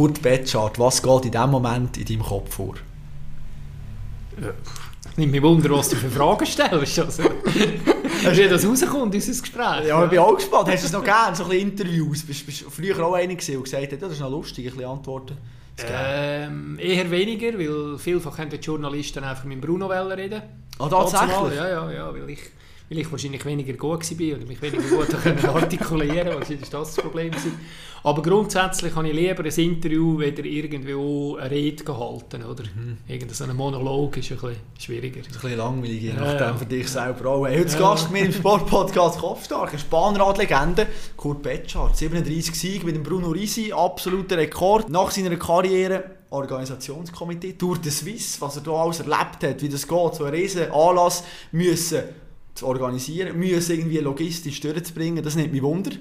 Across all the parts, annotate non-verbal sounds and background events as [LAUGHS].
Kurt Betschart, was geht in diesem Moment in deinem Kopf vor? Ja. Nicht mich wunder, was du für Fragen stellst. Also, [LAUGHS] wie das rauskommt, unser Gespräch. Ja, ich bin auch gespannt. Hast du es noch gerne, so ein bisschen Interviews? Bist du früher auch einer gewesen, der gesagt hat, das ist noch lustig, ein bisschen Antworten ähm, Eher weniger, weil vielfach haben die Journalisten einfach mit Bruno reden Ah, tatsächlich? Ja, ja, ja, weil ich weil ich wahrscheinlich weniger gut war oder mich weniger gut [LAUGHS] artikulieren konnte. Wahrscheinlich war das das Problem. Aber grundsätzlich habe ich lieber ein Interview, weder irgendwo eine Rede gehalten. Oder mhm. irgendein Monolog ist ein bisschen schwieriger. Das ist ein bisschen langweilig, je nachdem ja. für dich selber auch. Heute ja. Gast mit im Sportpodcast Kopfstark, eine Spahnradlegende, Kurt Betschart. 37 Siege mit dem Bruno Risi, absoluter Rekord. Nach seiner Karriere Organisationskomitee Tour de Suisse, was er hier alles erlebt hat, wie das geht, so ein riesen Anlass müssen zu organisieren, müssen irgendwie logistisch durchzubringen, das nimmt mich Wunder.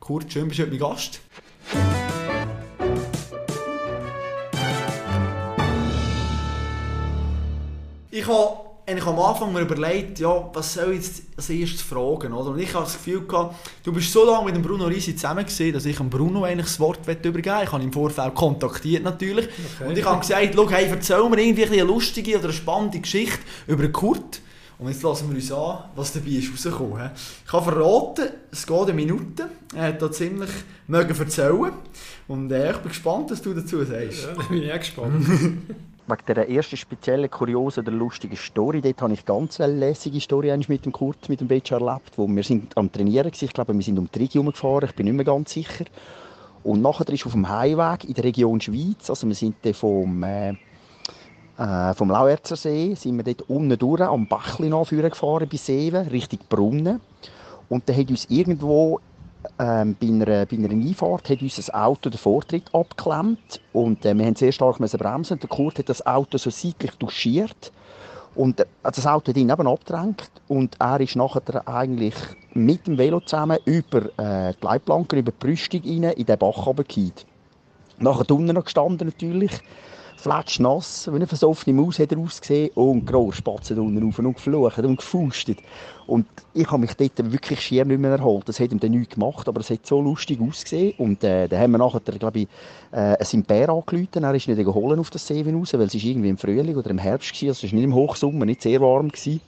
Kurt, schön bist du heute mein Gast. Ich habe eigentlich am Anfang mir überlegt, ja, was soll ich jetzt als erstes fragen, oder? Und ich habe das Gefühl gehabt, du bist so lange mit dem Bruno Risi zusammen gesehen, dass ich dem Bruno eigentlich das Wort übergeben Ich habe ihn im Vorfeld kontaktiert natürlich. Okay. Und ich habe gesagt, schau, hey, erzähl mir irgendwie eine lustige oder eine spannende Geschichte über Kurt. Und jetzt lassen wir uns an, was dabei ist rausgekommen. Ich kann verraten, es geht eine Minute. Er hat da ziemlich mögen erzählen. Und äh, ich bin gespannt, was du dazu sagst. Ja, da bin ich auch gespannt. [LAUGHS] Wegen der ersten speziellen, kuriosen oder lustigen Story, dort habe ich ganz eine lässige Story mit dem Kurt, mit dem Beach erlebt, wo wir sind am Trainieren waren. Ich glaube, wir sind um die Region gefahren, ich bin nicht mehr ganz sicher. Und nachher ist auf dem Heimweg in der Region Schweiz, also wir sind dann vom äh, äh, vom Lauerzer See sind wir dort unten durch am Bachli gefahren bis Seven, Richtung Brunnen. Und dann hat uns irgendwo ähm, bei, einer, bei einer Einfahrt hat uns ein Auto den Vortritt abgeklemmt und äh, wir haben sehr stark müssen bremsen. Der Kurt hat das Auto so seitlich duschiert und äh, das Auto hat ihn eben abgedrängt und er ist nachher eigentlich mit dem Velo zusammen über äh, die Leitplanken, über die Brüstung rein, in den Bach runtergefallen. Nachher unten noch gestanden natürlich fletschnass, wie eine versoffene Maus hat er ausgesehen und groß Spatzen unten rauf und geflucht und gefustet. Und ich habe mich dort wirklich schier nicht mehr erholt. Das hat ihm dann nichts gemacht, aber es hat so lustig ausgesehen. Und äh, dann haben wir nachher, glaube ich, äh, ein Bär angerufen. Er ist nicht geholt auf das See raus, weil es ist irgendwie im Frühling oder im Herbst war. Also es war nicht im Hochsommer, nicht sehr warm. Gewesen.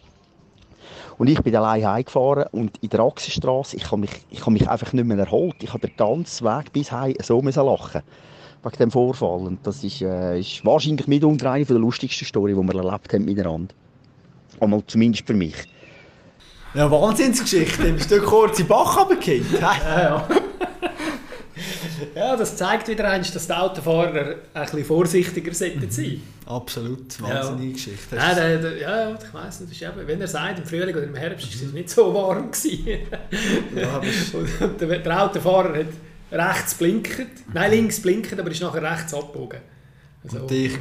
Und ich bin allein heimgefahren und in der Achsenstraße, ich habe mich, ich habe mich einfach nicht mehr erholt. Ich habe den ganzen Weg bis heim so lachen wegen dem Vorfall. Und das ist, äh, ist wahrscheinlich mitunter eine der lustigsten Storys, die wir erlebt haben miteinander. Einmal zumindest für mich. Ja, Wahnsinnsgeschichte. Bist du kurz in den Bach runtergefallen? [LAUGHS] ja, ja. ja, das zeigt wieder eins, dass die Autofahrer ein bisschen vorsichtiger sollten sein. Absolut, wahnsinnige ja. Geschichte. Ja, der, der, ja, ich weiss nicht, eben, wenn er sagt, im Frühling oder im Herbst war es nicht so warm. ja, [LAUGHS] und der, der Autofahrer hat rechts blinkt, nein, links blinkt, aber ist nachher rechts abgebogen. Also, und ich ja,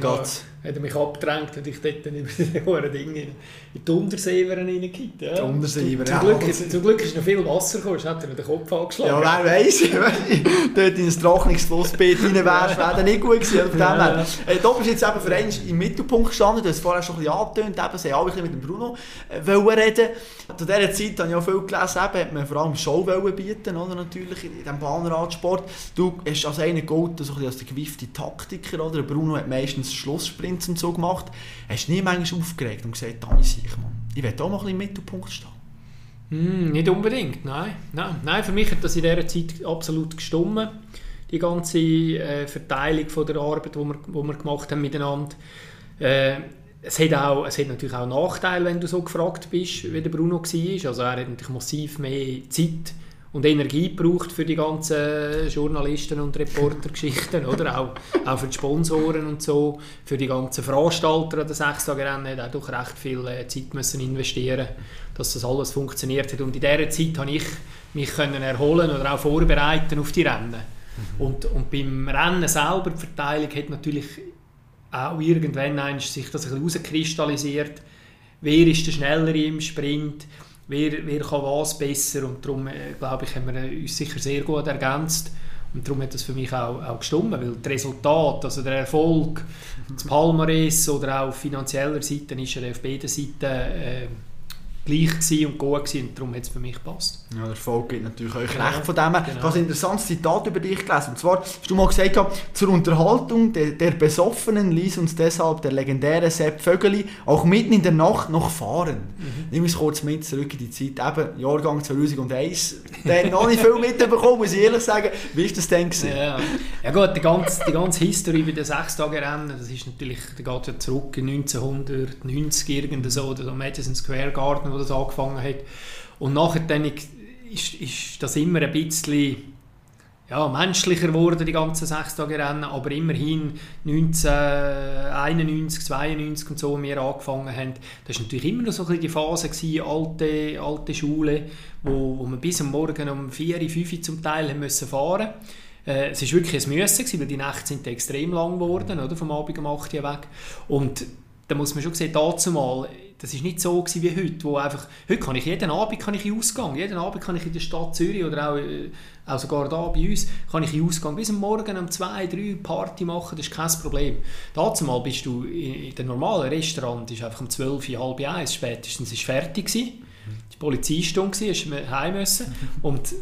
hat er mich abgedrängt und ich dort dann über [LAUGHS] die hohen Dinge in die Unterseever reingekippt. Ja. Die Unterseever, zum, ja. Glück, ist, zum Glück ist noch viel Wasser gekommen, sonst hat er den Kopf angeschlagen. Ja, wer weiss, [LAUGHS] dort in ein Trockenungsflussbeet rein wärst, wäre dann nicht gut gewesen. Von ja, ja. Äh, da bist jetzt eben für einen im Mittelpunkt gestanden, du hast vorher schon ein bisschen angetönt, eben, sie alle mit dem Bruno äh, reden. Zu dieser Zeit habe ich auch viel gelesen, eben, hat man vor allem Show bieten, oder, natürlich, in diesem Bahnradsport. Du hast als einer gehalten, so als der gewiefte Taktiker, oder? Bruno hat meistens Schlusssprints und so gemacht. Hast du nie manchmal aufgeregt und gesagt, Dani Sichmann, ich will auch mal im Mittelpunkt stehen? Mm, nicht unbedingt, nein. nein. Nein, für mich hat das in dieser Zeit absolut gestummen. Die ganze äh, Verteilung von der Arbeit, die wir, wo wir gemacht haben miteinander. Äh, es hat, auch, es hat natürlich auch Nachteile, wenn du so gefragt bist, wie der Bruno war. Also er hat natürlich massiv mehr Zeit und Energie braucht für die ganzen Journalisten und Reportergeschichten, oder? Auch, auch für die Sponsoren und so, für die ganzen Veranstalter an den Sechstagerennen hat auch recht viel äh, Zeit müssen investieren, dass das alles funktioniert hat. Und in dieser Zeit habe ich mich können erholen oder auch vorbereiten auf die Rennen. Mhm. Und, und beim Rennen selber, die Verteilung hat natürlich auch irgendwann sich das ein bisschen herauskristallisiert. Wer ist der Schnellere im Sprint? Wer, wer kann was besser? Und darum äh, glaube ich, haben wir uns sicher sehr gut ergänzt. Und darum hat das für mich auch, auch gestimmt, weil das Resultat, also der Erfolg, das Palmares oder auch auf finanzieller Seite ist er auf beiden Seiten äh, gleich gewesen und gut gewesen, und darum hat es für mich gepasst. Ja, der Erfolg gibt natürlich euch Genau. recht von dem. her. Genau. Ich habe ein interessantes Zitat über dich gelesen. Und zwar hast du mal gesagt, zur Unterhaltung der, der Besoffenen ließ uns deshalb der legendäre Sepp Vögeli auch mitten in der Nacht noch fahren. Mhm. Nimm uns kurz mit zurück in die Zeit, eben Jahrgang 2001. Der hat noch nicht viel mitbekommen, muss ich ehrlich sagen. Wie war das denn? gewesen? Ja, ja gut, die ganze, die ganze History bei den Sechstagerennen, das ist natürlich, geht ja zurück in 1990 irgend so, oder so Madison Square Garden, wo das angefangen hat. Und nachher dann ist, ist das immer ein bisschen ja, menschlicher geworden, die ganzen Sechstagerennen, aber immerhin 1991, 92 und so, wir angefangen haben, das war natürlich immer noch so ein die Phase, gewesen, alte, alte Schule, wo, wo wir bis am Morgen um 4, 5 Uhr zum Teil haben müssen fahren äh, Es war wirklich ein Müssen, weil die Nächte sind extrem lang geworden, oder, vom Abend um 8 Uhr weg. Und da muss man schon sehen, dazu das ist nicht so gewesen wie heute, wo einfach, heute kann ich jeden Abend kann ich in Ausgang, jeden Abend kann ich in der Stadt Zürich oder auch, äh, auch sogar da bei uns, kann ich in Ausgang bis am Morgen um 2, 3 Party machen, das ist kein Problem. Dazu mal bist du in, in dem normalen Restaurant, ist einfach um 12, Uhr, halb eins spätestens ist fertig gewesen, die Polizeistunde gewesen, hast heim müssen. Und,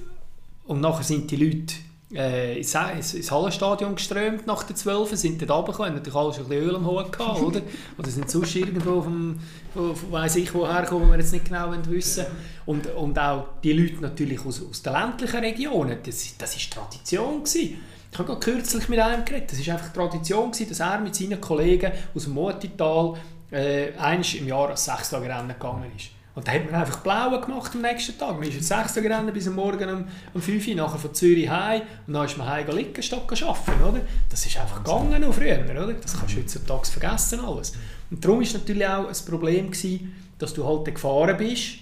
und nachher sind die Leute äh, ins, ins, Hallenstadion geströmt nach der 12, sind dort runtergekommen, haben natürlich alle schon ein bisschen Öl am Hut gehabt, oder? [LAUGHS] Oder sind sonst irgendwo vom, von, von weiss ich woher gekommen, wir jetzt nicht genau wissen und, und auch die Leute natürlich aus, aus den ländlichen Regionen, das, das ist Tradition gewesen. Ich habe kürzlich mit einem geredet, das ist einfach Tradition gewesen, dass er mit seinen Kollegen aus dem Motital äh, eines im Jahr als Sechstagerennen gegangen ist. Und da hat man einfach blaue gemacht am nächsten Tag. Man ist ins 6. gerannt bis am Morgen um, um 5 Uhr, nachher von Zürich heim und dann ist man heim liegen statt arbeiten, oder? Das ist einfach gegangen noch früher, oder? Das kannst du heutzutage vergessen alles. Und darum war natürlich auch ein Problem, gewesen, dass du halt gefahren bist,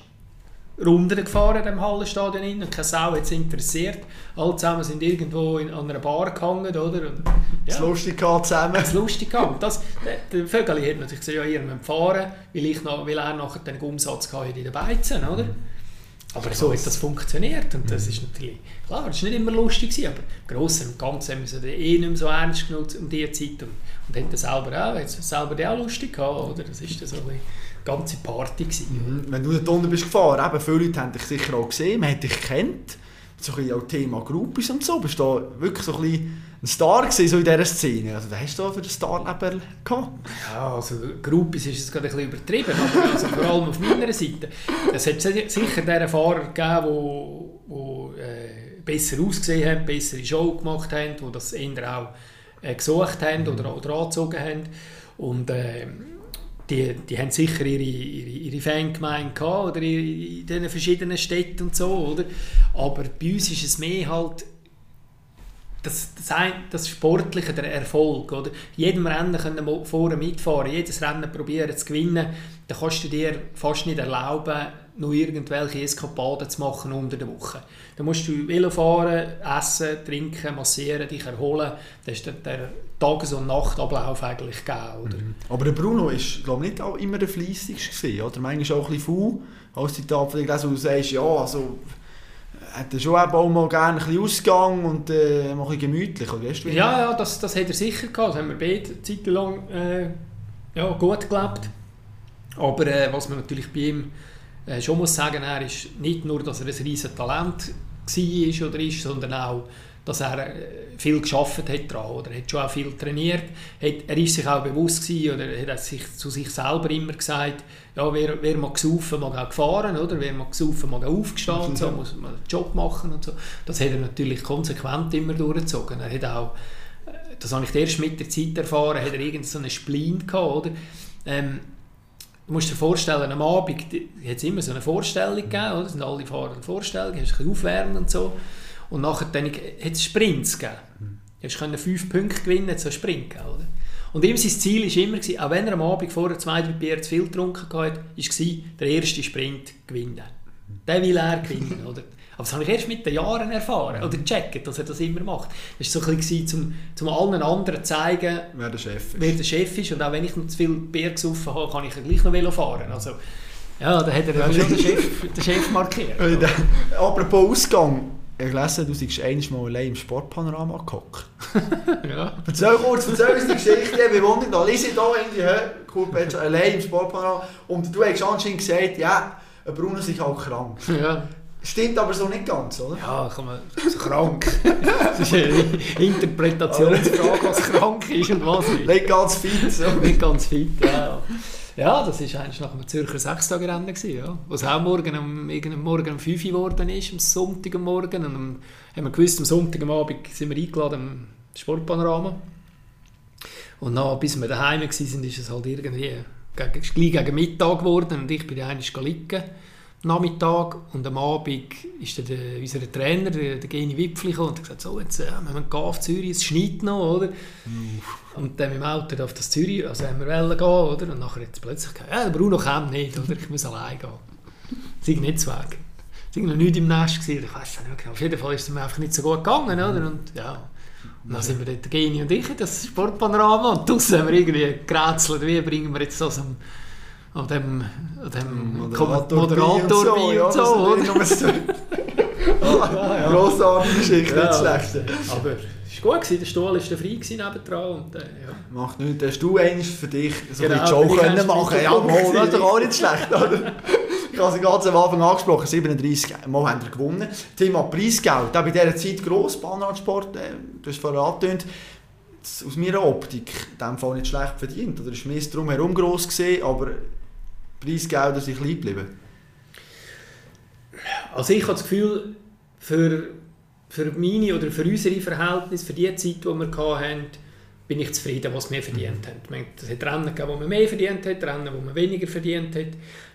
Runden gefahren in dem Hallenstadion und keine Sau hat es interessiert. Alle zusammen sind irgendwo in, an einer Bar gehangen, oder? Und, Das lustig zusammen. das lustig gehabt. Das, der, der Vögeli hat natürlich gesagt, ja, ihr müsst fahren, weil, ich noch, weil er nachher den Umsatz hatte in den Beizen, oder? Aber so hat das funktioniert und das ist natürlich, klar, das war nicht immer lustig, gewesen, aber im Grossen und Ganzen haben wir es eh nicht mehr so ernst genommen um diese Zeit und, und haben das selber auch, hat es selber auch lustig gehabt, oder? Das ist dann so eine ganze Party gewesen. Mhm. Wenn du dort unten bist gefahren, eben, viele Leute haben dich sicher auch gesehen, man hat dich gekannt. So ein bisschen auch Thema Groupies und so. Bist du da wirklich so ein, bisschen ein Star gewesen, so in dieser Szene? Also, was hast du da für ein Starleben gehabt? Ja, also Groupies ist es gerade ein bisschen übertrieben, aber also vor allem auf meiner Seite. Es hat si- sicher diese Fahrer gegeben, wo, wo äh, besser ausgesehen haben, bessere Show gemacht haben, die das eher auch äh, gesucht haben oder, oder angezogen haben. Und äh, die, die haben sicher ihre, ihre, ihre Fangemeinde gehabt, oder in diesen verschiedenen Städten und so, oder? Aber bei uns ist es mehr halt das, das, ein, das Sportliche, der Erfolg. Oder? Jedem Rennen können wir vorne mitfahren, jedes Rennen probieren zu gewinnen. Dann kannst du dir fast nicht erlauben, noch irgendwelche Eskapaden zu machen unter der Woche. Dann musst du Velo fahren, essen, trinken, massieren, dich erholen. Das ist der, der Tages- und Nachtablauf eigentlich gegeben. Oder? Aber der Bruno war, glaube ich, nicht auch immer der fleissigste oder? Manchmal auch ein bisschen faul. Als von dir gelesen, du sagst, ja, also... Hat er schon auch mal gerne ein bisschen Ausgang und äh, ein bisschen gemütlich, oder weißt du, Ja, ja, das, das hat er sicher gehabt. Das haben wir beide Zeit lang äh, ja, gut gelebt. Aber äh, was man natürlich bei ihm äh, schon muss sagen, er ist nicht nur, dass er ein riesen Talent war oder ist, sondern auch, dass er äh, viel geschafft hat daran, oder er hat schon auch viel trainiert. Hat, er ist sich auch bewusst gewesen, oder er hat sich zu sich selber immer gesagt, ja, wer, wer mag gesaufen, mag auch gefahren, oder? Wer mag gesaufen, mag auch aufgestanden, so muss man einen Job machen und so. Das hat er natürlich konsequent immer durchgezogen. Er hat auch, äh, das habe ich erst mit der Zeit erfahren, hat er irgend so Spleen gehabt, oder? Ähm, Du musst dir vorstellen, am Abend hat es immer so eine Vorstellung gegeben, oder? Es sind alle Fahrer eine Vorstellung, hast ein bisschen aufwärmen und so. Und nachher dann hat es Sprints gegeben. Du konntest fünf Punkte gewinnen, so einen Sprint gegeben, oder? Und ihm sein Ziel war immer, gewesen, auch wenn er am Abend vorher zwei, drei Bier zu viel getrunken hatte, war der erste Sprint gewinnen. Den will er gewinnen, oder? Aber das habe ich erst mit den Jahren erfahren, oder gecheckt, dass er das immer macht. Das war so ein bisschen, um, um allen anderen zu zeigen, wer der Chef ist. wer der Chef ist. Und auch wenn ich noch zu viel Bier gesoffen habe, kann ich ja gleich noch Velo fahren. Also, ja, da hat er Ja, schon den Chef, den Chef markiert. Apropos Ausgang. Ich gelesen, du seist einmal mal allein im Sportpanorama gehockt. [LAUGHS] ja. Erzähl kurz, erzähl uns die Geschichte. Wir wundern, da lese da hä, cool, Petsch, allein im Sportpanorama. Und du hast anscheinend gesagt, ja, ein Bruno sich auch krank. Ja. Stimmt aber so nicht ganz, oder? Ja, kann man, also krank. das ist eine Interpretationsfrage, was krank ist und was nicht. Nicht ganz fit. So. Nicht ganz fit, ja. Ja, das war eigentlich nach einem Zürcher Sechstagerennen, ja. Was auch morgen um, irgendeinem Morgen um 5 Uhr geworden ist, am Sonntagmorgen. Und am, haben wir gewusst, am Sonntagabend sind wir eingeladen am Sportpanorama. Und dann, bis wir daheim waren, ist es halt irgendwie gegen, gleich gegen Mittag geworden und ich bin eigentlich liegen Nachmittag und am Abend ist dann der, unser Trainer, der, der Geni Wipfli, gekommen und hat gesagt, so, jetzt äh, wir gehen auf Zürich, es schneit noch, oder? Und dann mit dem Auto auf das Zürich, also haben wir wollen gehen, oder? Und nachher jetzt plötzlich gesagt, ja, Bruno kommt nicht, oder? Ich muss allein gehen. Ist nicht zu weg. Es war noch nichts im Nest, gewesen, ich weiß es nicht genau. Auf jeden Fall ist es mir einfach nicht so gut gegangen, oder? Und ja... Und dann sind wir dort, Geni und ich, in das Sportpanorama und draussen haben wir irgendwie gerätselt, wie bringen wir jetzt das am, an dem, an dem Moderator, Moderator bei und so, ist nicht nur so. Ja, [LAUGHS] ja. [LAUGHS] Grossartige Geschichte, Ja. nicht schlecht. Aber es war gut, der Stuhl war frei nebendran und äh, ja. Macht nichts, hast du eines für dich so Genau, Show können machen Ja, so mal, das ist doch auch nicht schlecht, oder? Ich habe sie ganz am Anfang angesprochen, 37 Mal haben wir gewonnen. Thema Preisgeld, auch bei dieser Zeit gross, Bahnradsport, äh, du hast vorher angetönt, aus meiner Optik in dem Fall nicht schlecht verdient. Oder ist mehr drumherum gross gesehen, aber Preisgelder sind klein geblieben. Also ich habe das Gefühl, für, für meine oder für unsere Verhältnisse, für die Zeit, die wir hatten, bin ich zufrieden, was wir verdient haben. Ich meine, Es hat Rennen gegeben, wo man mehr verdient hat, Rennen, wo man weniger verdient hat.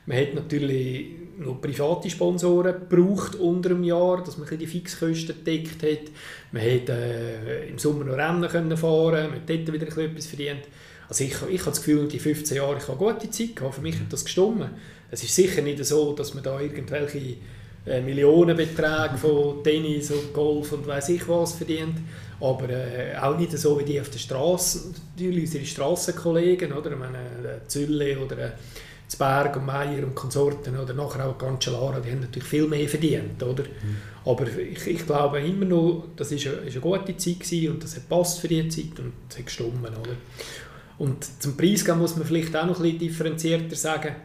Man hat natürlich noch private Sponsoren gebraucht unter dem Jahr, dass man die Fixkosten gedeckt hat. Man hat äh, im Sommer noch Rennen können fahren, man hat dort wieder etwas verdient. Also ich, ich habe das Gefühl, die 15 Jahre, ich habe gute Zeit gehabt. Für mich hat das gestimmt. Es ist sicher nicht so, dass man da irgendwelche äh, Millionenbeträge von Tennis und Golf und weiß ich was verdient. Aber äh, auch nicht so wie die auf der Straße, natürlich unsere Strassenkollegen, oder? Ich meine, äh, Zülle oder äh, Zberg und Meier und Konsorten oder nachher auch Cancellara, die haben natürlich viel mehr verdient, oder? Aber ich, ich glaube immer noch, das ist eine, ist eine gute Zeit gewesen und das hat passt für die Zeit und es hat gestimmt, oder? Und zum Preisgeben muss man vielleicht auch noch ein bisschen differenzierter sagen.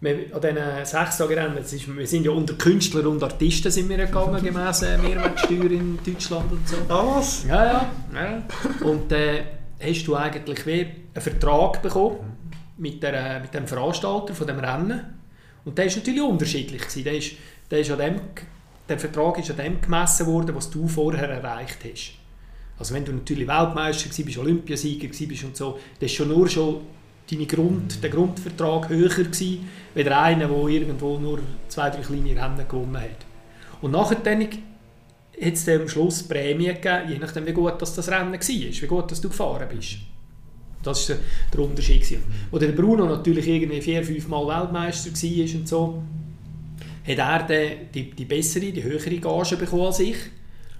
Wir, an diesen sechs Tagen Rennen, ist, wir sind ja unter Künstler und Artisten sind wir gegangen, gemäss äh, Mehrwertsteuer in Deutschland und so. Ah, was? Ja, ja. ja. Und äh, hast du eigentlich wie einen Vertrag bekommen mit, der, äh, mit dem Veranstalter von dem Rennen. Und der ist natürlich unterschiedlich. Gewesen. Der, ist, der, ist an dem, der Vertrag ist an dem gemessen worden, was du vorher erreicht hast. Also wenn du natürlich Weltmeister warst, Olympiasieger warst und so, dann ist schon nur schon deine Grund, der Grundvertrag höher gewesen, als einer, der irgendwo nur zwei, drei kleine Rennen gewonnen hat. Und nachher dann hat es am Schluss Prämie gegeben, je nachdem wie gut das, das Rennen war, wie gut dass du gefahren bist. Das war der, der Unterschied. Gewesen. Wo der Bruno natürlich irgendwie vier, fünf Mal Weltmeister war und so, hat er die, die bessere, die höhere Gage bekommen als ich.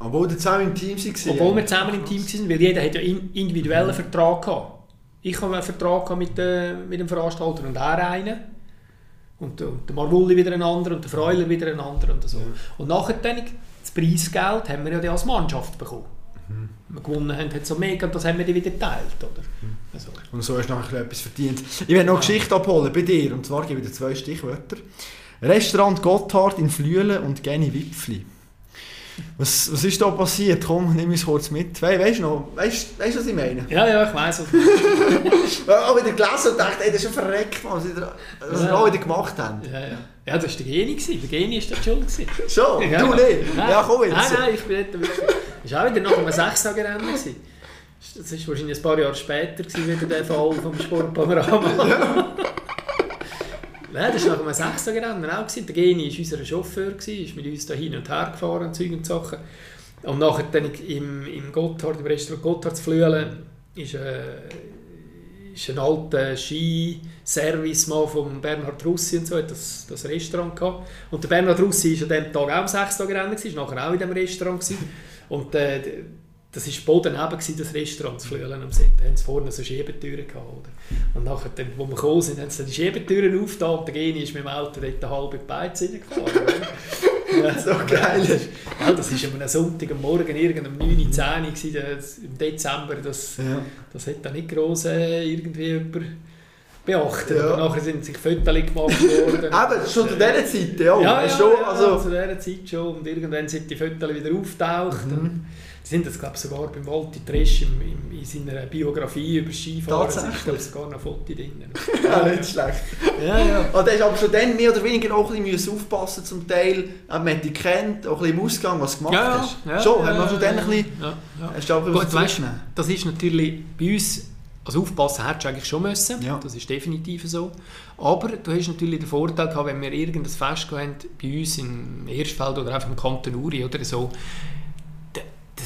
Obwohl ihr zusammen im Team waren. Obwohl wir zusammen im Team waren, weil jeder hat ja in- individuellen Vertrag gehabt. Ich habe einen Vertrag mit, äh, mit dem Veranstalter und er einen. Und, und der Marvulli wieder einen anderen und der Freuler wieder einen anderen und so. Und nachher dann, das Preisgeld haben wir ja dann als Mannschaft bekommen. Wenn wir gewonnen haben, hat so mega, und das haben wir dann wieder geteilt, oder? Also, Und so hast du nachher etwas verdient. Ich will noch eine Geschichte abholen bei dir. Und zwar gebe ich dir zwei Stichwörter. Restaurant Gotthard in Flüelen und Geni Wipfli. Was, was ist da passiert? Komm, nimm uns kurz mit. We weißt du noch? Weißt du, was ich meine? ja, ja, ich weiss. was- [LAUGHS] Ich auch wieder gelesen und dachte, ey, das ist schon verreckt, was sie da- was Ja. wieder gemacht haben. Ja, ja. ja, das war der Geni. gewesen. Der Geni war da schuld. Schon? Ja. Du nicht? Nein. Ja, komm jetzt. Nein, nein, ich bin nicht wirklich. Das war auch wieder nach einem Sechstagerennen. gewesen. Das war wahrscheinlich ein paar Jahre später wieder der Fall vom Sportpanorama. [LAUGHS] Nein, das war nach einem Sechstagerennen auch. Gewesen. Der Geni war unser Chauffeur, gewesen, ist mit uns da hin und her gefahren und Zeug und Sachen. Und nachher dann im, im Gotthard, im Restaurant Gotthard zu Flüelen, ist, äh, ist ein alter Skiservice mal von Bernhard Russi und so, hat das, das Restaurant gehabt. Und der Bernhard Russi war an dem Tag auch am Sechstagerennen, gewesen, war nachher auch in diesem Restaurant. Gewesen. Und äh, das war Boden neben gewesen, das Restaurant zu Flüelen am See. Da haben sie vorne so Schiebetüren gehabt. Oder? Und nachher, dann, wo wir gekommen sind, haben sie dann die Schiebetüren aufgetan und der Geni ist mit dem Auto dort eine halbe Beiz reingefahren. [LAUGHS] ja, So geil. Ja, das war am Sonntagmorgen, irgendeinem 9, 10 gewesen, das- im Dezember. Das, Ja. das hat da nicht gross äh, irgendwie über beachten. Ja. Nachher sind sich Fotos gemacht worden. [LAUGHS] Eben, schon zu dieser Zeit, ja. ja, ja, schon, ja, also, zu dieser Zeit schon. Und irgendwann sind die Fotos wieder auftaucht. Mhm. Sind das, glaube ich, sogar beim Walti Tresch im, im, in seiner Biografie über Skifahren. Tatsächlich? ist, glaube ich, sogar noch Foto drin. [LAUGHS] ja, nicht schlecht. Ja, ja. Und da ist aber schon dann mehr oder weniger auch ein bisschen aufpassen zum Teil. Man hat dich kennt, auch ein bisschen im Ausgang, was du gemacht Ja, hast. ja, schon, ja, hat man schon dann ein bisschen... Ja, ja. Hast du auch Gut, weißt, das ist natürlich bei uns, also aufpassen hättest du eigentlich schon müssen, Ja. das ist definitiv so. Aber du hast natürlich den Vorteil gehabt, wenn wir irgendein Fest hatten, bei uns im Erstfeld oder einfach im Kanton Uri oder so, da,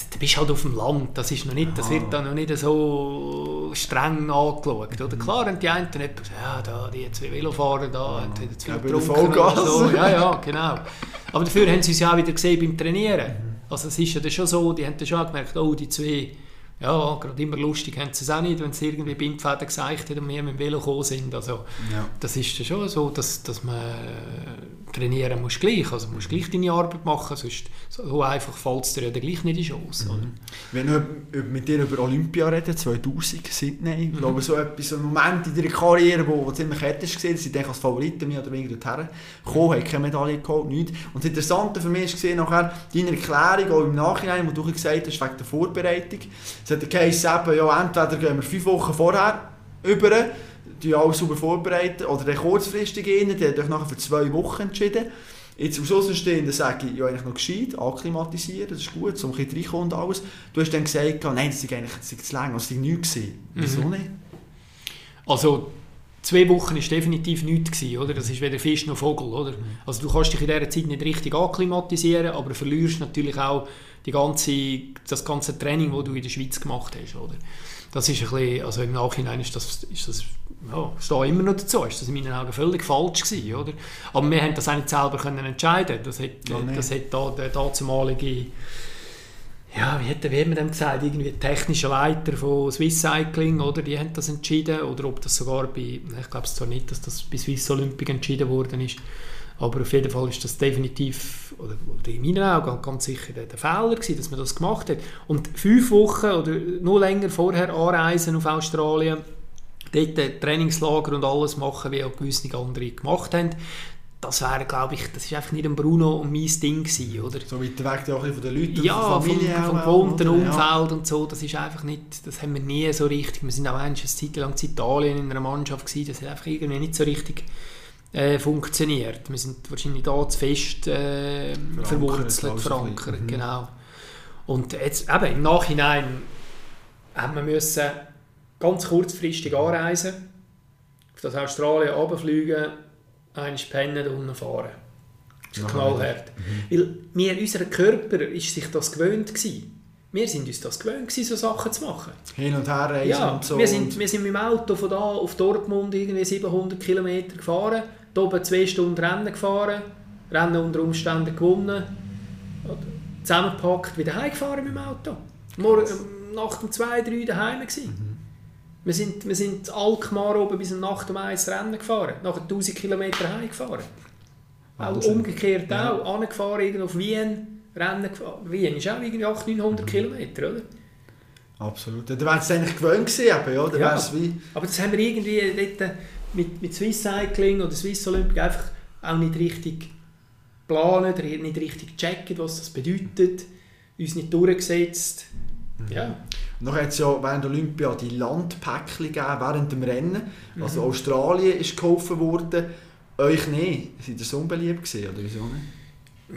das, da bist du halt auf dem Land, das, ist noch nicht, das wird da noch nicht so streng angeschaut. Oder? Klar haben die einen etwas, ja, da, die zwei Velofahrer da, haben wieder zu viel Ja, getrunken oder so. Ja, ja, genau. Aber dafür haben sie uns ja auch wieder gesehen beim Trainieren. Also es ist ja dann schon so, die haben dann schon gemerkt, oh, die zwei, ja, gerade immer lustig haben sie es auch nicht, wenn sie irgendwie Bindfäden gesagt haben und wir mit dem Velo gekommen sind. Also Ja. das ist dann schon so, dass, dass man trainieren muss gleich, also musst gleich deine Arbeit machen, sonst so einfach fällt es dir ja dann gleich nicht in die Chance. oder? Wenn wir über- mit dir über Olympia reden, 2000 Sydney, ich glaube so etwas, so ein Moment in deiner Karriere, wo, wo ziemlich kritisch war, sie sind als Favoriten mehr oder weniger dorthin gekommen, haben keine Medaille geholt, nichts. Und das Interessante für mich war nachher deine Erklärung, auch im Nachhinein, wo du gesagt hast, wegen der Vorbereitung. Es hat geheißen, ja, entweder gehen wir fünf Wochen vorher über, die alles super vorbereiten, oder dann kurzfristig rein, die hat euch nachher für zwei Wochen entschieden. Jetzt aus Außenstehenden sage ich, ja eigentlich noch gescheit, akklimatisieren, das ist gut, so ein bisschen reinkommen und alles. Du hast dann gesagt, nein, das sei eigentlich das sei zu lang, das sei nichts. Wieso Mhm. nicht? Also zwei Wochen war definitiv nichts, gewesen, oder? Das ist weder Fisch noch Vogel, oder? Also du kannst dich in dieser Zeit nicht richtig akklimatisieren, aber verlierst natürlich auch die ganze, das ganze Training, das du in der Schweiz gemacht hast, oder? Das ist ein bisschen, also im Nachhinein ist das, ist das ja, stehe immer noch dazu, ist das in meinen Augen völlig falsch gewesen, oder? Aber wir haben das auch nicht selber können entscheiden, das hat, Ja, nee. das hat da der damalige ja, wie hat, wie hat man dem gesagt, irgendwie technischer Leiter von Swiss Cycling, oder, die haben das entschieden, oder ob das sogar bei, ich glaube es zwar nicht, dass das bei Swiss Olympic entschieden worden ist, aber auf jeden Fall ist das definitiv, oder, oder in meinen Augen ganz sicher der, der Fehler gewesen, dass man das gemacht hat. Und fünf Wochen oder noch länger vorher anreisen auf Australien, dort äh, Trainingslager und alles machen, wie auch gewisse andere gemacht haben, das wäre, glaube ich, das ist einfach nicht ein Bruno und mein Ding gewesen, oder? So weit weg ja auch von den Leuten, Ja, von der vom gewohnten? Umfeld und so, das ist einfach nicht, das haben wir nie so richtig, wir sind auch eine Zeit lang in Italien in einer Mannschaft gewesen, das hat einfach irgendwie nicht so richtig äh, funktioniert. Wir sind wahrscheinlich da zu fest äh, Verankert, verwurzelt, verankert, Mhm. genau. Und jetzt, eben, im Nachhinein haben wir müssen ganz kurzfristig anreisen, auf das Australien runterfliegen, einmal pennen und unten fahren. Das ist knallhart. Weil wir, unser Körper ist sich das gewöhnt gewesen. Wir sind uns das gewöhnt gewesen, so Sachen zu machen. Hin und her reisen Ja, und so. wir, sind, wir sind mit dem Auto von da auf Dortmund irgendwie 700 Kilometer gefahren, da oben zwei Stunden Rennen gefahren, Rennen unter Umständen gewonnen, zusammengepackt, wieder heimgefahren mit dem Auto. Morgen, ähm, Nacht um zwei, drei daheim gewesen. Mhm. Wir sind, wir sind in Alkmaar oben bis um Nacht um eins Rennen gefahren, nachher 1000 Kilometer heimgefahren. Auch umgekehrt Ja. auch, angefahren irgendwo auf Wien, Rennen gefahren. Wien ist auch irgendwie 800, 900 Kilometer, oder? Absolut. Dann wäre es eigentlich gewöhnt gewesen, eben, ja. Dann Ja. wie... Aber das haben wir irgendwie dort mit, mit Swiss Cycling oder Swiss Olympic einfach auch nicht richtig planen, oder nicht richtig checken, was das bedeutet, uns nicht durchgesetzt. Ja, Noch hat es ja während Olympia die Landpäckchen gegeben, während dem Rennen. Also Mhm. Australien ist geholfen worden, euch nicht. Seid ihr so unbeliebt gewesen, oder wieso nicht?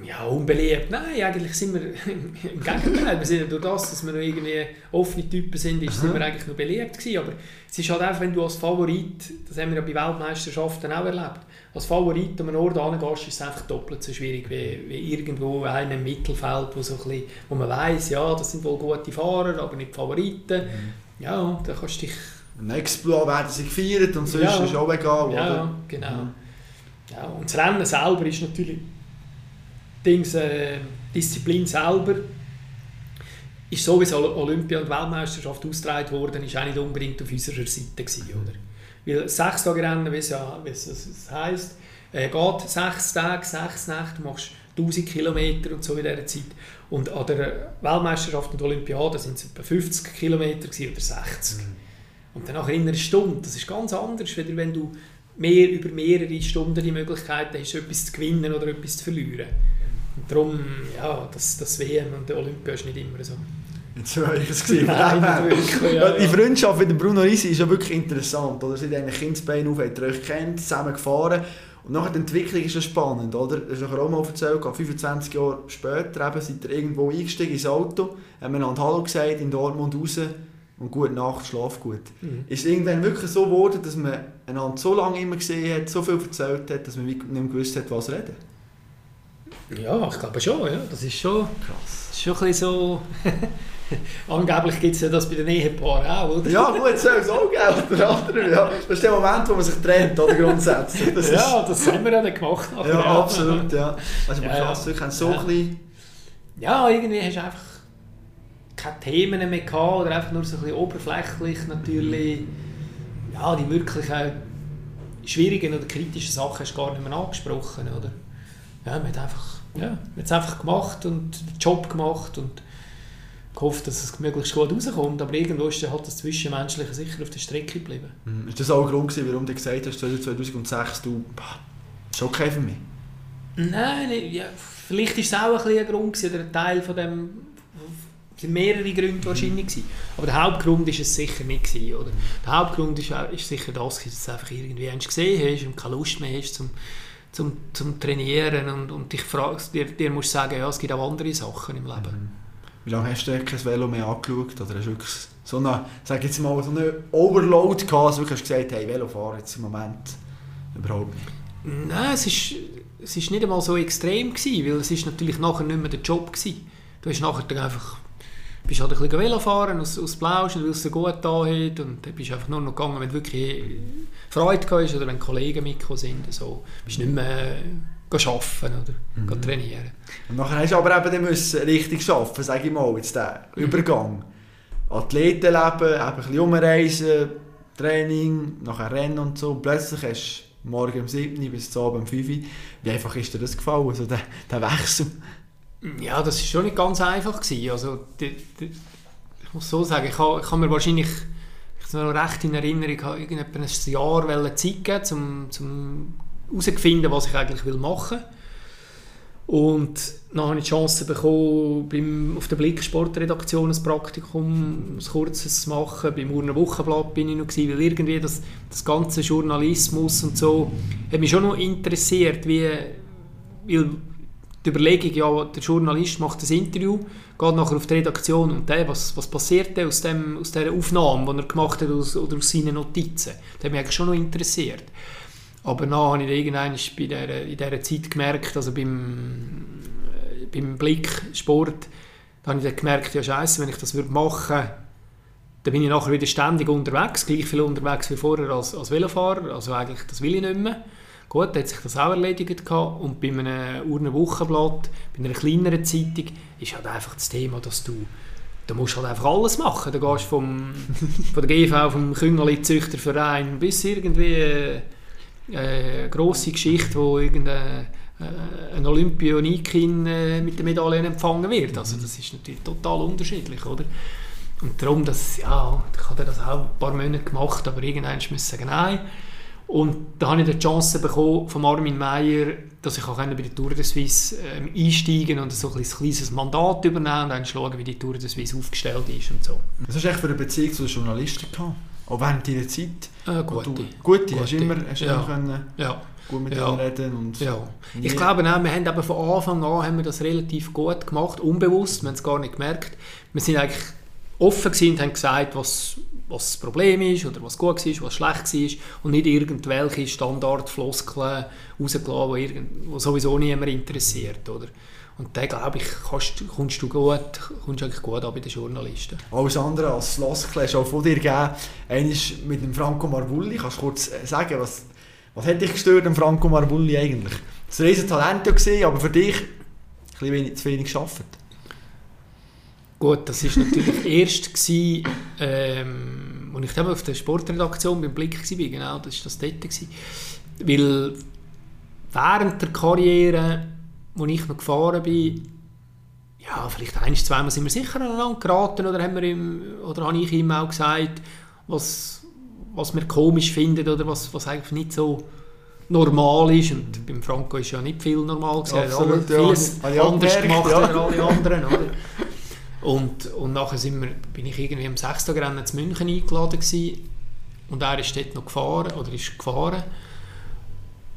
Ja unbeliebt. Nein, eigentlich sind wir [LAUGHS] im Gegenteil. Wir sind ja durch das, dass wir noch irgendwie offene Typen sind, ist, sind wir eigentlich noch beliebt gewesen. Aber es ist halt einfach, wenn du als Favorit, das haben wir ja bei Weltmeisterschaften auch erlebt, als Favorit an einen Ort hingehst, ist es einfach doppelt so schwierig wie, wie irgendwo einer im Mittelfeld, wo, so ein bisschen, wo man weiss, ja, das sind wohl gute Fahrer, aber nicht Favoriten. Ja, da kannst du dich Ein Exploit werden sie gefeiert und sonst Ja. ist auch egal, Ja, oder? genau. Ja. Ja, und das Rennen selber ist natürlich Dings, äh, Disziplin selber ist sowieso Olympia und Weltmeisterschaft ausgetragen worden, ist auch nicht unbedingt auf unserer Seite gewesen, oder? Weil sechs Tage Rennen, wie es ja wie es, es heisst, äh, geht sechs Tage, sechs Nächte, du machst 1000 Kilometer und so in dieser Zeit. Und an der Weltmeisterschaft und Olympiade sind es etwa 50 Kilometer oder 60. Und dann nach einer Stunde, das ist ganz anders, wenn du, wenn du mehr, über mehrere Stunden die Möglichkeit hast, etwas zu gewinnen oder etwas zu verlieren. Und darum, ja, das, das WM und der Olympia ist nicht immer so. Jetzt war ich es gesehen. Nein, wirklich, ja, Die. Freundschaft mit dem Bruno Risi ist ja wirklich interessant. Oder? Sie haben Kindsbein auf, habt ihr euch kennt, zusammen gefahren. Und nachher die Entwicklung ist ja spannend, oder? Das ist auch mal erzählt, 25 Jahre später eben, seid ihr irgendwo eingestiegen ins Auto, haben einander Hallo gesagt, in Dortmund raus und gute Nacht, schlaf gut. Mhm. Ist irgendwann wirklich so geworden, dass man einander so lange immer gesehen hat, so viel erzählt hat, dass man nicht mehr gewusst hat, was reden? Ja, ich glaube schon, ja. Das ist schon, Krass. ist schon ein bisschen so... [LAUGHS] Angeblich gibt es ja das bei den Ehepaaren auch, oder? Ja gut, soll es auch geben, der andere. Ja. Das ist der Moment, wo man sich trennt, oder grundsätzlich. Das ist, ja, das haben wir ja dann gemacht. nachher ja, absolut, ja. Aber Ja, ja. krass, wir haben so Ja. ein bisschen... Ja, irgendwie hast du einfach keine Themen mehr gehabt oder einfach nur so ein bisschen oberflächlich natürlich. Ja, die wirklichen schwierigen oder kritischen Sachen hast du gar nicht mehr angesprochen, oder? Ja, man hat einfach, ja, es einfach gemacht und den Job gemacht und gehofft, dass es möglichst gut rauskommt, aber irgendwo ist halt das Zwischenmenschliche sicher auf der Strecke geblieben. Mhm. Ist das auch ein Grund gewesen, warum du gesagt hast, 2006, du, bah, ist okay für mich? Nein, ja, vielleicht war es auch ein, bisschen ein Grund gewesen, oder ein Teil von dem. Es sind mehrere Gründe wahrscheinlich gewesen. Aber der Hauptgrund ist es sicher nicht gewesen, oder? Der Hauptgrund ist, auch- ist sicher das dass du einfach irgendwie gesehen hast und keine Lust mehr hast zum, zum, zum Trainieren und, und dich fragst, dir, dir musst sagen, ja, es gibt auch andere Sachen im Leben. Wie lange hast du kein Velo mehr angeschaut? Oder hast du wirklich so eine, sag jetzt mal, so eine Overload gehabt, dass du wirklich hast gesagt hey, Velofahren jetzt im Moment überhaupt nicht? Nein, es ist, es ist nicht einmal so extrem gewesen, weil es ist natürlich nachher nicht mehr der Job gewesen. Du hast nachher dann einfach bist halt ein bisschen Velo fahren aus, aus Blauschen, weil es dir gut da hat und dann bist du einfach nur noch gegangen, wenn du wirklich Freude gehabt hast oder wenn Kollegen mitgekommen sind. So. Bist nicht mehr äh, arbeiten oder mhm. trainieren. Und nachher hast du aber eben richtig arbeiten, sage ich mal, jetzt der Übergang. Athletenleben, eben ein bisschen umreisen, Training, nachher Rennen und so. Plötzlich hast du morgen um 7 Uhr bis Abend um 5 Uhr. Wie einfach ist dir das gefallen, so der, der Wechsel? Ja, das war schon nicht ganz einfach. Gewesen. Also, die, die, ich muss so sagen, ich habe, ich mir wahrscheinlich, ich habe noch recht in Erinnerung, ich habe ein Jahr Zeit geben, um, um herauszufinden, was ich eigentlich will machen will. Und dann habe ich die Chance bekommen, beim, auf der Blick Sportredaktion ein Praktikum, ein kurzes zu machen. Beim Urner Wochenblatt bin ich noch gewesen, weil irgendwie das, das ganze Journalismus und so hat mich schon noch interessiert, wie, weil die Überlegung, ja, der Journalist macht das Interview, geht nachher auf die Redaktion und der, was, was passiert denn aus, dem, aus dieser Aufnahme, die er gemacht hat aus, oder aus seinen Notizen? Das hat mich eigentlich schon noch interessiert. Aber dann habe ich irgendwann bei der, in dieser Zeit gemerkt, also beim, äh, beim Blick Sport, da habe ich dann gemerkt, ja scheiße, wenn ich das würde machen würde, dann bin ich nachher wieder ständig unterwegs, gleich viel unterwegs wie vorher als, als Velofahrer, also eigentlich das will ich nicht mehr. Gut, hat sich das auch erledigt gehabt. und bei einem Urner Wochenblatt, bei einer kleineren Zeitung, ist halt einfach das Thema, dass du da musst halt einfach alles machen. Da gehst vom, [LAUGHS] von der GV, vom Küngeli-Züchterverein bis irgendwie äh, eine grosse Geschichte, wo irgendein äh, ein Olympionikin äh, mit der Medaille empfangen wird. Also das ist natürlich total unterschiedlich, oder? Und darum, dass, ja, ich habe das auch ein paar Monate gemacht, aber irgendwann ich sagen, nein. Und da habe ich die Chance bekommen von Armin Meyer, dass ich auch bei der Tour de Suisse ähm, einsteigen und so ein kleines Mandat übernehmen und dann schauen, wie die Tour de Suisse aufgestellt ist und so. Was hast du eigentlich für eine Beziehung zu den Journalisten gehabt? Auch während deiner Zeit? Äh, gute. Du, gute, Gute. hast du immer, hast Ja. immer können Ja. gut mit Ja. ihnen reden und Ja. nie- Ich glaube auch, wir haben eben von Anfang an haben wir das relativ gut gemacht, unbewusst, wir haben es gar nicht gemerkt. Wir sind eigentlich offen gewesen und haben gesagt, was, was das Problem ist oder was gut war, was schlecht war und nicht irgendwelche Standardfloskeln rausgelassen, die, irgend, die sowieso niemand interessiert. Oder? Und da glaube ich, kannst, kommst du gut, kommst eigentlich gut an bei den Journalisten. Alles andere als Floskel hast du auch von dir gegeben. Eines mit dem Franco Marbulli. Kannst du kurz äh, sagen, was, was hat dich gestört am Franco Marbulli eigentlich? Das war ein Talent aber für dich ein wenig, zu wenig gearbeitet. Gut, das war natürlich [LAUGHS] erst, gewesen, ähm, als ich auf der Sportredaktion beim Blick war, genau, das war das dort. Gewesen. Weil während der Karriere, als ich noch gefahren bin, ja, vielleicht ein, zweimal sind wir sicher aneinander geraten oder, haben wir ihm, oder habe ich ihm auch gesagt, was, was wir komisch finden oder was, was eigentlich nicht so normal ist. Und beim Franco ist ja nicht viel normal gewesen. Absolut, er hat vieles ja. anders gemerkt, gemacht ja. als alle anderen. Oder? Und, und nachher sind wir, bin ich irgendwie am 6. Rennen zu München eingeladen gewesen. und er ist dort noch gefahren, oder ist gefahren.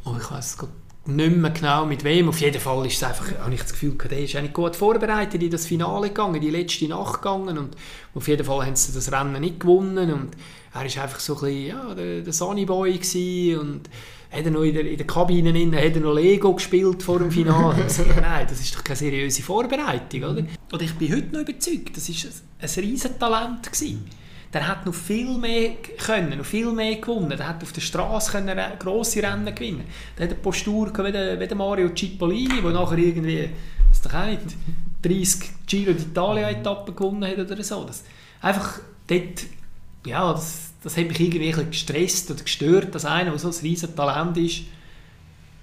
Und ich weiß nicht mehr genau mit wem. Auf jeden Fall ist es einfach, habe ich das Gefühl, der ist eigentlich gut vorbereitet in das Finale gegangen, die letzte Nacht gegangen und auf jeden Fall haben sie das Rennen nicht gewonnen und er ist einfach so ein bisschen, ja, der, der Sunnyboy gewesen und hat er noch in der, in der Kabine innen, hat er noch Lego gespielt vor dem Finale. [LAUGHS] Also, nein, das ist doch keine seriöse Vorbereitung, oder? Und ich bin heute noch überzeugt, das ist ein, ein Riesentalent gewesen. Der hat noch viel mehr können, noch viel mehr gewonnen. Der hat auf der Straße können grosse Rennen gewinnen. Der hat eine Postur wie der, wie der Mario Cipollini, der nachher irgendwie, was doch nicht, 30 Giro d'Italia-Etappen gewonnen hat oder so. Das, einfach dort, ja, das, das hat mich irgendwie gestresst oder gestört, dass einer, der so ein riesen Talent ist,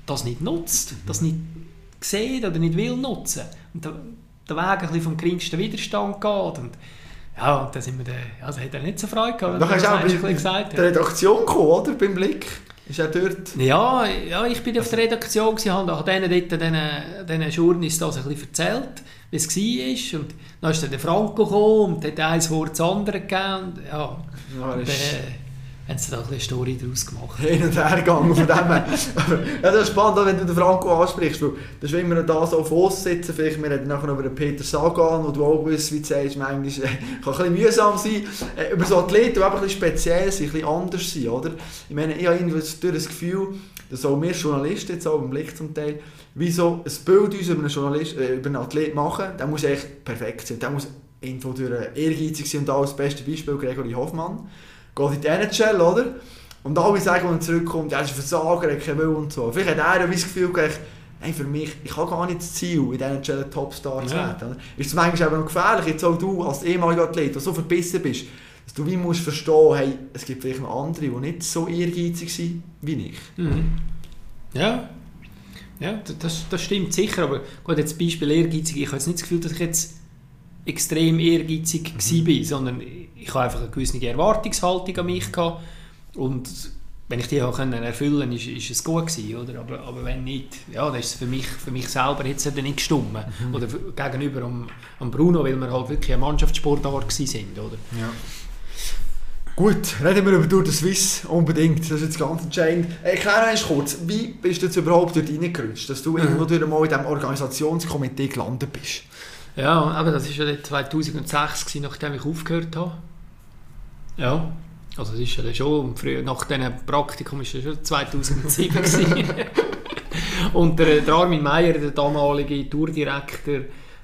das nicht nutzt, das nicht sieht oder nicht will nutzen. Und der, der Weg ein bisschen vom geringsten Widerstand geht. Und ja, und dann sind wir dann, ja, das hat er nicht so Freude gehabt. Da kannst du auch ein bei bisschen gesagt. der Redaktion kommen, oder? Beim Blick. Ist er dort? Ja, ja, ich bin auf der Redaktion gewesen, habe denen dort diesen, diesen das ein bisschen erzählt, wie es war. Und dann ist dann der Franco gekommen und hat ein Wort das andere gegeben. Und, ja, Ja, ist haben sie da ein eine Story daraus gemacht. hin und her gegangen von dem her. Ja, das ist spannend, wenn du den Franco ansprichst. Weil das ist immer da so auf uns sitzen. Vielleicht wir reden nachher noch über den Peter Sagan, wo du auch weißt, wie du sagst, manchmal äh, kann ein bisschen mühsam sein. Äh, über so Athleten, die einfach ein bisschen speziell sind, ein bisschen anders sind, oder? Ich meine, ich habe irgendwie das Gefühl, dass auch wir Journalisten jetzt auch im Blick zum Teil, wie so ein Bild uns über einen, Journalist, äh, über einen Athlet machen, der muss echt perfekt sein. Der muss irgendwo durch ehrgeizig und da als beste Beispiel Gregory Hoffmann. Geht in die NHL, oder? Und alle sagen, wenn er zurückkommt, er ist ein Versager, er hat keinen Willen und so. Vielleicht hat er das Gefühl hey, für mich, ich habe gar nicht das Ziel, in dieser NHL ein Topstar zu werden. Ist es manchmal aber noch gefährlich, jetzt auch du als ehemaliger Athlet, der so verbissen bist, dass du wie musst verstehen, hey, es gibt vielleicht noch andere, die nicht so ehrgeizig sind wie ich. Mhm. Ja, ja das, das stimmt sicher. Aber gut, jetzt Beispiel ehrgeizig. Ich habe jetzt nicht das Gefühl, dass ich jetzt extrem ehrgeizig Mhm. war, sondern ich habe einfach eine gewisse Erwartungshaltung an mich gehabt. Und wenn ich die auch können erfüllen konnte, ist, ist es gut gewesen, oder? Aber, aber wenn nicht, ja, dann ist es für mich, für mich selber jetzt dann nicht gestimmt. Mhm. Oder gegenüber am, am Bruno, weil wir halt wirklich eine Mannschaftssportart sind, oder? Ja. Gut, reden wir über Tour de Suisse unbedingt. Das ist jetzt ganz entscheidend. Erklär uns kurz, wie bist du jetzt überhaupt dort reingerutscht, dass du irgendwo durch mal in diesem Organisationskomitee gelandet bist? Ja, aber das war ja dann 2006, gewesen, nachdem ich aufgehört habe. Ja, also das ist ja schon, früher, nach diesem Praktikum war es ja schon 2007. gewesen. [LAUGHS] Und der, der Armin Meier, der damalige Tourdirektor,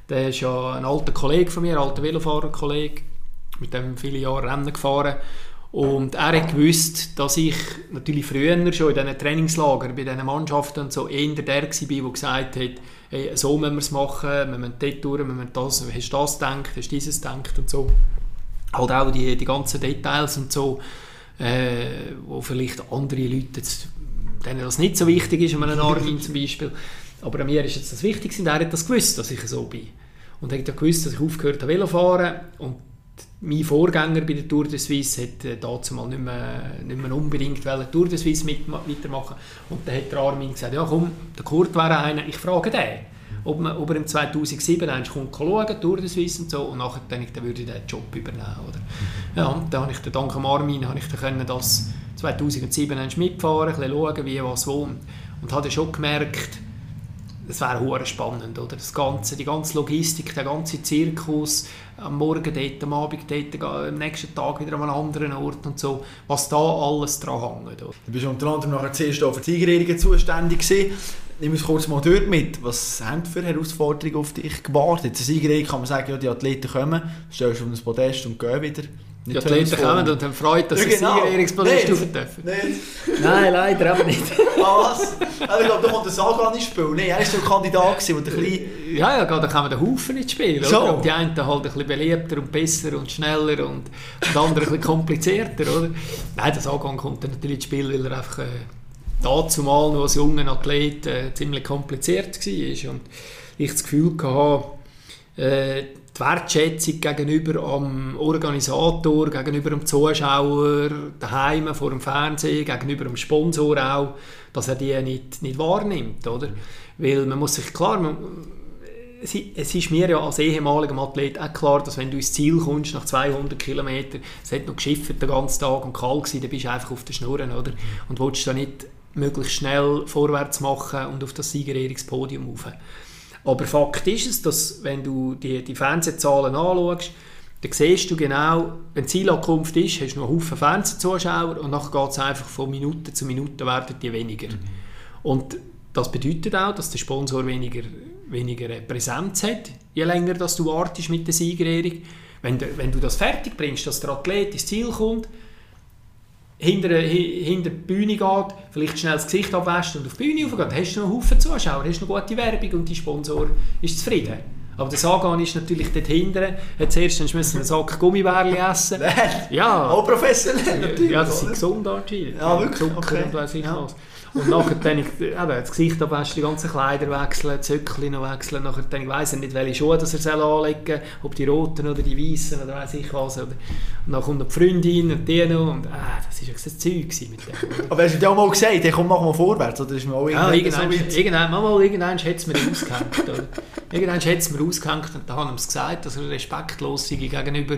der ist ja ein alter Kollege von mir, ein alter Velofahrerkollege, mit dem viele Jahre Rennen gefahren. Und er hat gewusst, dass ich natürlich früher schon in diesen Trainingslagern, bei diesen Mannschaften und so eher der war, der gesagt hat, hey, so müssen wir es machen, wir müssen dort durch, wir müssen das, hast du das gedacht, hast du dieses gedacht und so. Halt auch die, die ganzen Details und so, äh, wo vielleicht andere Leute jetzt, denen das nicht so wichtig ist, einem Armin [LAUGHS] zum Beispiel. Aber an mir ist jetzt das wichtig und er hat das gewusst, dass ich so bin. Und er hat ja gewusst, dass ich aufgehört habe Velofahren und mein Vorgänger bei der Tour de Suisse hat äh, dazu mal nicht mehr, nicht mehr unbedingt Tour de Suisse mit, weitermachen Und dann hat der Armin gesagt, ja komm, der Kurt wäre einer, ich frage den, ob, man, ob er im 2007 einmal kommt schauen, Tour de Suisse und so, und nachher ich, dann würde ich den Job übernehmen. Oder? Ja, und dann habe ich dann, dank dem Armin habe ich dann können das 2007 einmal mitfahren, ein bisschen schauen, wie, was, wo. Und, habe dann schon gemerkt, das wäre spannend, oder? Das ganze, die ganze Logistik, der ganze Zirkus, am Morgen dort, am Abend dort, am nächsten Tag wieder an einem anderen Ort und so, was da alles dran hängt. Du bist unter anderem nachher zuerst auch für die Siegerehrungen zuständig gewesen. Nimm uns kurz mal dort mit. Was haben für Herausforderungen auf dich gewartet? Zur Siegerehrung kann man sagen, ja, die Athleten kommen, stellst du auf ein Podest und gehen wieder. Die Athleten kommen und haben Freude, dass Ja, sie genau. Nicht. rauf dürfen. Nicht? Nein, leider aber nicht. [LAUGHS] Ah, was? Also, ich glaube, da kommt der Sagan ins Spiel. Nein, er war so ein Kandidat, gewesen, der ein bisschen... Ja, ja, da kommen der Haufen ins Spiel. So. Oder? Und die einen halt ein bisschen beliebter und besser und schneller und, und die anderen ein bisschen komplizierter. Oder? Nein, das Angang kommt dann natürlich ins Spiel, weil er einfach äh, dazu mal noch als junger Athlet äh, ziemlich kompliziert war. Und ich das Gefühl hatte, äh, die Wertschätzung gegenüber am Organisator, gegenüber dem Zuschauer, daheim vor dem Fernsehen, gegenüber dem Sponsor auch, dass er die nicht, nicht wahrnimmt, oder? Weil man muss sich klar, man, es ist mir ja als ehemaliger Athlet auch klar, dass wenn du ins Ziel kommst nach 200 Kilometern, es hat noch geschifft den ganzen Tag und kalt gewesen, dann bist du einfach auf der Schnur, oder? Und willst da nicht möglichst schnell vorwärts machen und auf das Siegerehrungspodium rauf. Aber Fakt ist es, dass wenn du die, die Fernsehzahlen anschaust, dann siehst du genau, wenn Zielankunft ist, hast du noch einen Haufen Fernsehzuschauer und dann geht es einfach von Minute zu Minute werden die weniger. Mhm. Und das bedeutet auch, dass der Sponsor weniger, weniger Präsenz hat, je länger dass du wartest mit der Siegerehrung. Wenn du, wenn du das fertig bringst, dass der Athlet ins Ziel kommt, hinter, hinter die Bühne geht, vielleicht schnell das Gesicht abwäscht und auf die Bühne raufgeht, hast du noch einen Haufen Zuschauer, hast du noch gute Werbung und die Sponsor ist zufrieden. Aber der Sagan ist natürlich dort hinten, hat zuerst einen Sack Gummibärli essen. [LAUGHS] Nein, ja. auch professionell natürlich. Ja, das ist gesund anscheinend. Ja, wirklich? Zucker Okay. und weiss ich Ja. was. Und nachher dann ich, eben, das Gesicht abwaschen, die ganzen Kleider wechseln, die Zöckchen noch wechseln. Nachher dann, ich weiss nicht, welche Schuhe das er soll anlegen soll, ob die roten oder die weißen oder weiss ich was. Oder. Und dann kommt noch die Freundin und die noch. Und ah, das war ja das Zeug mit dem. [LAUGHS] Aber hast du dir auch mal gesagt, komm, mach mal vorwärts? Oder ist mir auch Ja, irgendwann so irgendwann, mal, irgendwann hat es mir ausgehängt. Oder? Irgendwann hat es mir ausgehängt und da haben sie gesagt, dass er respektlos sei gegenüber,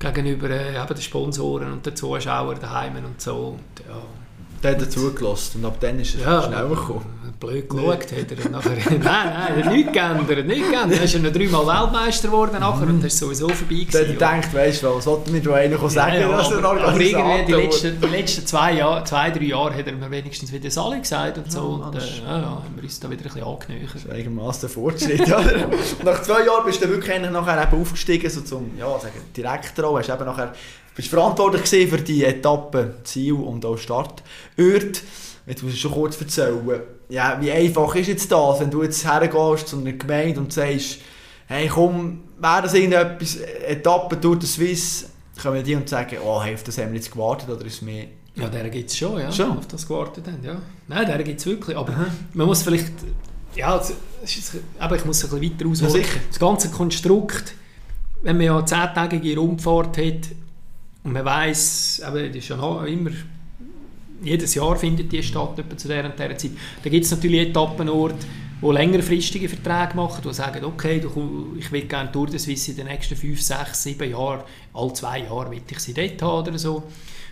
gegenüber äh, den Sponsoren und den Zuschauern daheim und so. Und, ja, Der hat dazugelassen und ab dann ist er Ja, schneller gekommen. Blöd geschaut hat er dann nachher. [LAUGHS] nein, nein, er hat nichts geändert, nichts geändert. Er ist ja noch dreimal Weltmeister geworden nachher und das ist sowieso vorbei gewesen. hat gedacht, weißt du was, sollte mir einer sagen, Ja, ja, dass er aber, aber irgendwie die letzten, die letzten zwei, Jahr, zwei, drei Jahre hat er mir wenigstens wieder Sali gesagt und so. Ja, und, äh, ja, ja, haben wir uns da wieder ein bisschen angenähert. Das ist einigermaßen Fortschritt, [LAUGHS] oder? Nach zwei Jahren bist du wirklich nachher eben aufgestiegen, so zum, ja, sagen, Direktor. Hast eben nachher, bist verantwortlich für die Etappen, Ziel und auch Startort. Jetzt musst du schon kurz erzählen, ja, wie einfach ist jetzt das, wenn du jetzt hergehst zu einer Gemeinde und sagst, hey komm, wäre das irgendetwas, Etappen durch die Swiss, kommen die und sagen, oh, hey, auf das haben wir jetzt gewartet, oder ist es mehr... Ja, der gibt es schon, ja, Schon? auf das gewartet haben, ja. Nein, der gibt es wirklich, aber man muss vielleicht, ja, es es ist, aber ich muss ein bisschen weiter ausholen. Ja, sicher. Das ganze Konstrukt, wenn man ja eine zehntägige Rundfahrt hat und man weiss, aber das ist ja noch immer, jedes Jahr findet die statt, etwa zu dieser und dieser Zeit, dann gibt es natürlich Etappenorte, die längerfristige Verträge machen, die sagen, okay, du, ich will gerne Tour de Suisse in den nächsten 5, 6, 7 Jahren, alle zwei Jahre will ich sie dort haben oder so.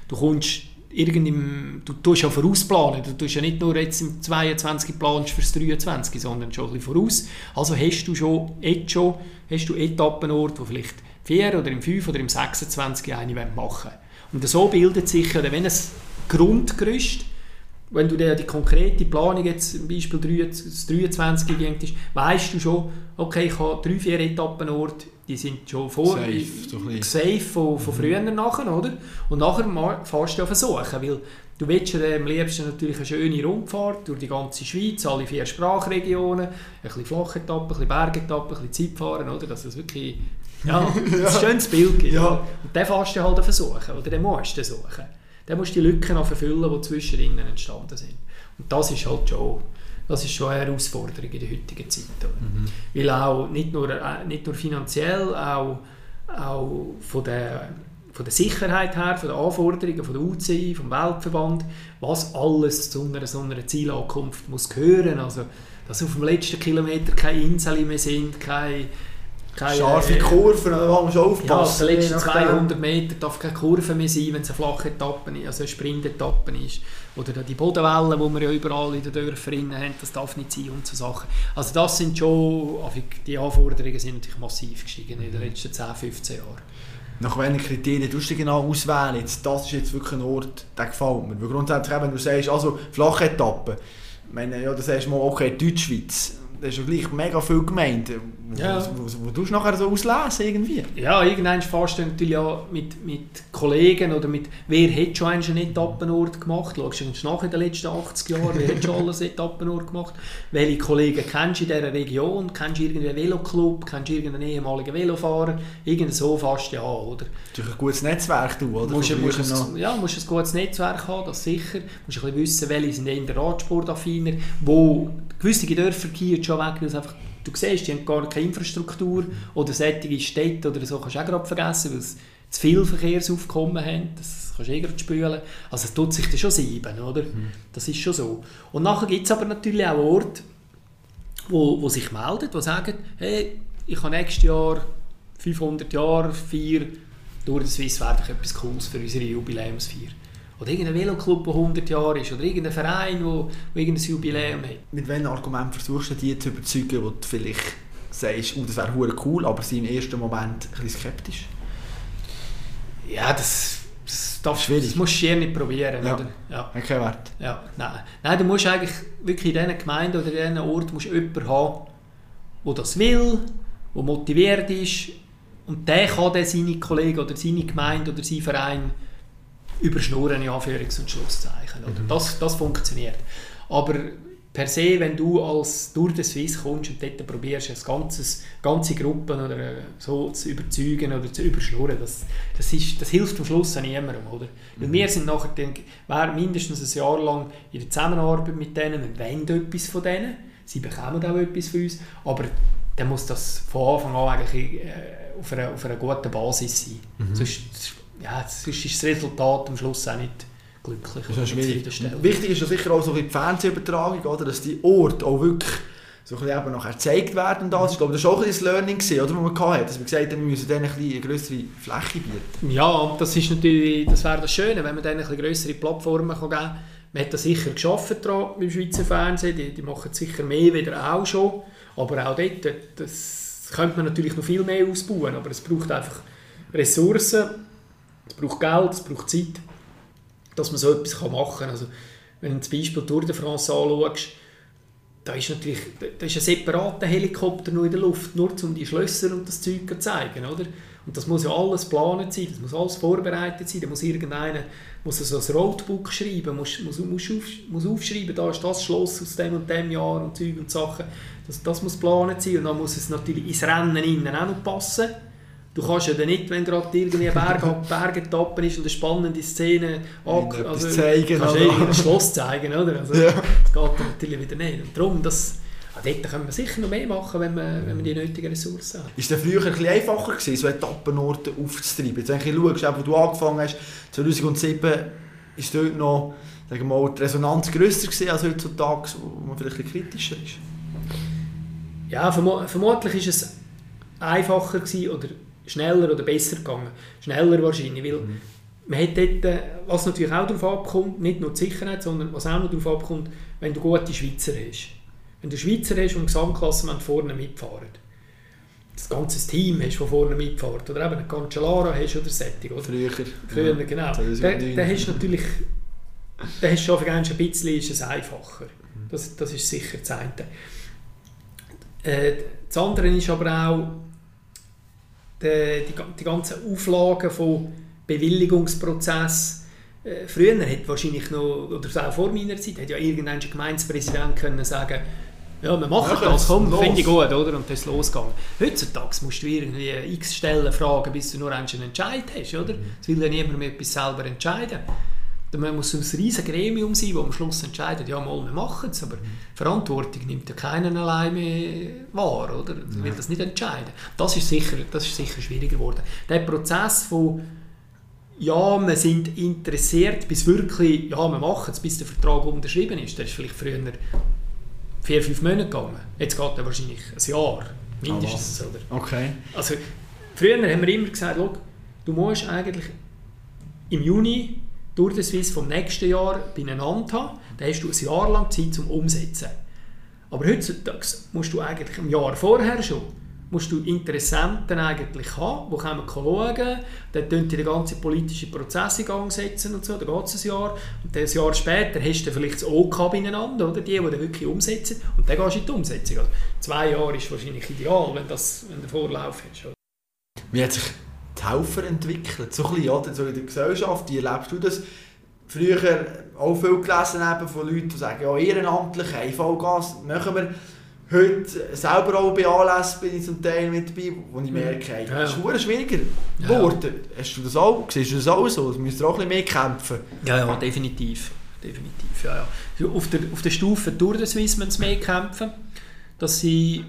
Du kommst irgendein, du tust ja vorausplanen, du tust ja nicht nur jetzt im 22 planst fürs 23, sondern schon ein bisschen voraus. Also hast du schon, jetzt schon, hast du Etappenorte, die vielleicht 4 oder im 5 oder im 26 eine machen Und so bildet sich, wenn ein Grundgerüst, wenn du dir die konkrete Planung jetzt zum Beispiel 23 das 23 gehängt ist, weißt du schon, okay, ich habe drei, vier Etappenorte, die sind schon vor, Safe, so safe von, von früher nachher, oder? Und nachher fährst du ja versuchen, weil du willst ja am liebsten natürlich eine schöne Rundfahrt durch die ganze Schweiz, alle vier Sprachregionen, ein bisschen Flachetappen, ein bisschen Bergetappen, ein bisschen Zeit fahren, oder? Dass es wirklich ja, [LAUGHS] ein schönes Bild gibt. Ja. Und dann fährst du halt versuchen, oder? Dann musst du suchen. Dann musst du die Lücken noch verfüllen, die zwischen ihnen entstanden sind. Und das ist halt schon, das ist schon eine Herausforderung in der heutigen Zeit. Oder? Weil auch nicht nur, äh, nicht nur finanziell, auch, auch von der, von der Sicherheit her, von den Anforderungen von der UCI, vom Weltverband, was alles zu einer, so einer Zielankunft muss gehören. Also, dass auf dem letzten Kilometer keine Inseln mehr sind, keine, keine Scharfe äh, Kurven, da muss man schon ja, auf aufpassen. den letzten Je nachdem. 200 Meter darf keine Kurve mehr sein, wenn es eine flache Etappe ist, also eine Sprintetappe ist. Oder die Bodenwellen, die wir ja überall in den Dörfern haben, das darf nicht sein und so Sachen. Also das sind schon, also die Anforderungen sind natürlich massiv gestiegen in den letzten 10, 15 Jahren. Nach welchen Kriterien tust du genau auswählen? Jetzt, das ist jetzt wirklich ein Ort, der gefällt mir. Weil grundsätzlich, wenn du sagst, also flache Etappe, ich meine, ja, dann sagst du mal, okay, Deutschschweiz, das ist ja gleich mega viele Gemeinden. Wo, Ja. wo, wo, wo tust du nachher so auslesen irgendwie? Ja, irgendwann fährst du natürlich ja mit, mit Kollegen oder mit, wer hat schon einen Etappenort gemacht? Schaust du nach in den letzten 80 Jahren, wer hat schon alles Etappenort gemacht? Welche Kollegen kennst du in dieser Region? Kennst du irgendeinen Veloclub? Kennst du irgendeinen ehemaligen Velofahrer? Irgend so du ja an, oder? Ist ein gutes Netzwerk, du, oder? Musst, musst, früher noch. ein, ja, musst ein gutes Netzwerk haben, das sicher. Musst ein bisschen wissen, welche sind eher Radsportaffiner, wo gewisse Dörfer gehen schon weg, weil es einfach du siehst, die haben gar keine Infrastruktur oder sättige Städte oder so kannst du auch gerade vergessen, weil sie zu viel Verkehrsaufkommen haben, das kannst du eh gerade spülen. Also es tut sich das schon sieben, oder? Mhm. Das ist schon so. Und nachher gibt es aber natürlich auch Orte, wo, wo sich melden, die sagen, hey, ich habe nächstes Jahr 500 Jahre, vier durch den Swiss wäre etwas Cooles für unsere Jubiläumsfeier. Oder irgendein Veloclub, der 100 Jahre ist, oder irgendein Verein, der, irgendein Jubiläum hat. Mit welchem Argument versuchst du die zu überzeugen, wo du vielleicht sagst, oh, das wäre cool, aber sie im ersten Moment ein bisschen skeptisch? Ja, das, das, darf, Schwierig. das musst du hier nicht probieren. Ja. Oder? Ja. Hat keinen Wert. Ja, nein. nein, du musst eigentlich wirklich in diesen Gemeinden oder in diesen Orten musst jemanden haben, der das will, der motiviert ist und der kann dann seine Kollegen oder seine Gemeinde oder seinen Verein überschnurren, in Anführungs- und Schlusszeichen. Oder? Mhm. Das, das funktioniert. Aber per se, wenn du als durch den Swiss kommst und dort probierst, ein ganzes, ganze Gruppen oder äh, so zu überzeugen oder zu überschnurren, das, das, ist, das hilft am Schluss niemandem. Oder? Mhm. Wir sind nachher dann, mindestens ein Jahr lang in der Zusammenarbeit mit denen, wir wollen etwas von denen, sie bekommen auch etwas von uns, aber dann muss das von Anfang an eigentlich äh, auf, einer, auf einer guten Basis sein. Mhm. Sonst, ja, sonst ist das Resultat am Schluss auch nicht glücklich. Das ist schwierig. Wichtig ist ja sicher auch so die Fernsehübertragung, oder? dass die Orte auch wirklich so ein eben nachher gezeigt werden. Das. Ich glaube, das war auch ein das Learning, gewesen, oder, man hatte, dass wir gesagt haben, wir müssen denen ein eine größere Fläche bieten. Ja, das, ist natürlich, das wäre das Schöne, wenn man denen eine größere Plattformen geben kann. Man hat das sicher geschafft beim Schweizer Fernsehen, die, die machen sicher mehr wieder auch schon, aber auch dort, das könnte man natürlich noch viel mehr ausbauen, aber es braucht einfach Ressourcen, es braucht Geld, es braucht Zeit dass man so etwas machen kann. Also, wenn du zum Beispiel Tour de France anschaust, da ist natürlich da ist ein separater Helikopter nur in der Luft, nur um die Schlösser und das Zeug zu zeigen, oder? Und das muss ja alles geplant sein, das muss alles vorbereitet sein, da muss irgendeiner muss so ein Roadbook schreiben, muss, muss, muss, auf, muss aufschreiben, da ist das Schloss aus dem und dem Jahr und Zeug und Sachen. Das, das muss geplant sein und dann muss es natürlich ins Rennen innen auch noch passen. Du kannst ja dann nicht, wenn gerade irgendwie ein Berg, [LAUGHS] Bergetappe ist und eine spannende Szene also, zeigen, kannst du ein Schloss zeigen, oder? Also, ja. Das geht natürlich wieder nicht. Und darum, das, ah, dort können wir sicher noch mehr machen, wenn wir, wenn wir die nötigen Ressourcen haben. Ist es früher ein bisschen einfacher gewesen, so Etappenorte aufzutreiben? Jetzt, wenn du schaust, wo du angefangen hast, 2007, ist dort noch sagen wir mal, die Resonanz grösser gewesen als heutzutage, wo man vielleicht ein bisschen kritischer ist? Ja, verm vermutlich ist es einfacher gewesen, oder schneller oder besser gegangen. Schneller wahrscheinlich, weil mhm. man hat dort, äh, was natürlich auch darauf abkommt, nicht nur die Sicherheit, sondern was auch noch darauf abkommt, wenn du gute Schweizer hast. Wenn du Schweizer hast und im Gesamtklassement vorne mitfahren. Das ganze Team hast, das vorne mitfährt. Oder eben einen Cancellara hast oder Setting. Oder? Früher. Früher, ja. genau. Dann, dann hast du natürlich dann hast du schon ein bisschen ist es einfacher. Mhm. Das, das ist sicher das eine. Äh, das andere ist aber auch, die, die, die ganzen Auflagen von Bewilligungsprozess äh, früher hat wahrscheinlich noch, oder auch vor meiner Zeit, hat ja irgendein Gemeindepräsident können sagen ja, wir machen ja, das, komm, finde ich gut, oder? Und das ist losgegangen. Heutzutage musst du irgendwie x Stellen fragen, bis du nur einen Entscheid hast, oder? Es will ja niemand mehr etwas selber entscheiden. Man muss ein riesiges Gremium sein, das am Schluss entscheidet, ja mal, wir machen es, aber mhm. Verantwortung nimmt ja keiner allein mehr wahr, oder? Man will das nicht entscheiden. Das ist sicher, das ist sicher schwieriger geworden. Der Prozess von ja, wir sind interessiert, bis wirklich, ja, wir machen es, bis der Vertrag unterschrieben ist, der ist vielleicht früher vier, fünf Monate gegangen. Jetzt geht er wahrscheinlich ein Jahr, mindestens. Oh, oder? Okay. Also, früher haben wir immer gesagt, du musst eigentlich im Juni durch den Swiss vom nächsten Jahr beieinander haben, dann hast du ein Jahr lang Zeit zum Umsetzen. Aber heutzutage musst du eigentlich ein Jahr vorher schon musst du Interessenten eigentlich haben, die kommen schauen, dann tun die den ganzen politischen Prozess in Gang setzen und so, dann geht es ein Jahr und ein Jahr später hast du vielleicht das OK beieinander, oder? die, die dann wirklich umsetzen und dann gehst du in die Umsetzung. Also zwei Jahre ist wahrscheinlich ideal, wenn, du Vorlauf hast. Oder? Wie hat sich Helfer entwickelt? So ein bisschen, oder? so in der Gesellschaft, wie erlebst du das? Früher auch viel gelesen von Leuten, die sagen, ja, ehrenamtlich, Vollgas, machen wir heute selber auch bei Anlässen bin ich zum Teil mit dabei, wo ich merke, hey, das ist schwieriger geworden. Ja. Hast du das auch? Siehst du das auch so? Du müsst auch ein bisschen mehr kämpfen. Ja, ja, definitiv. definitiv ja, ja. Auf, der, auf der Stufe durch den Swiss müssen sie mehr kämpfen, dass sie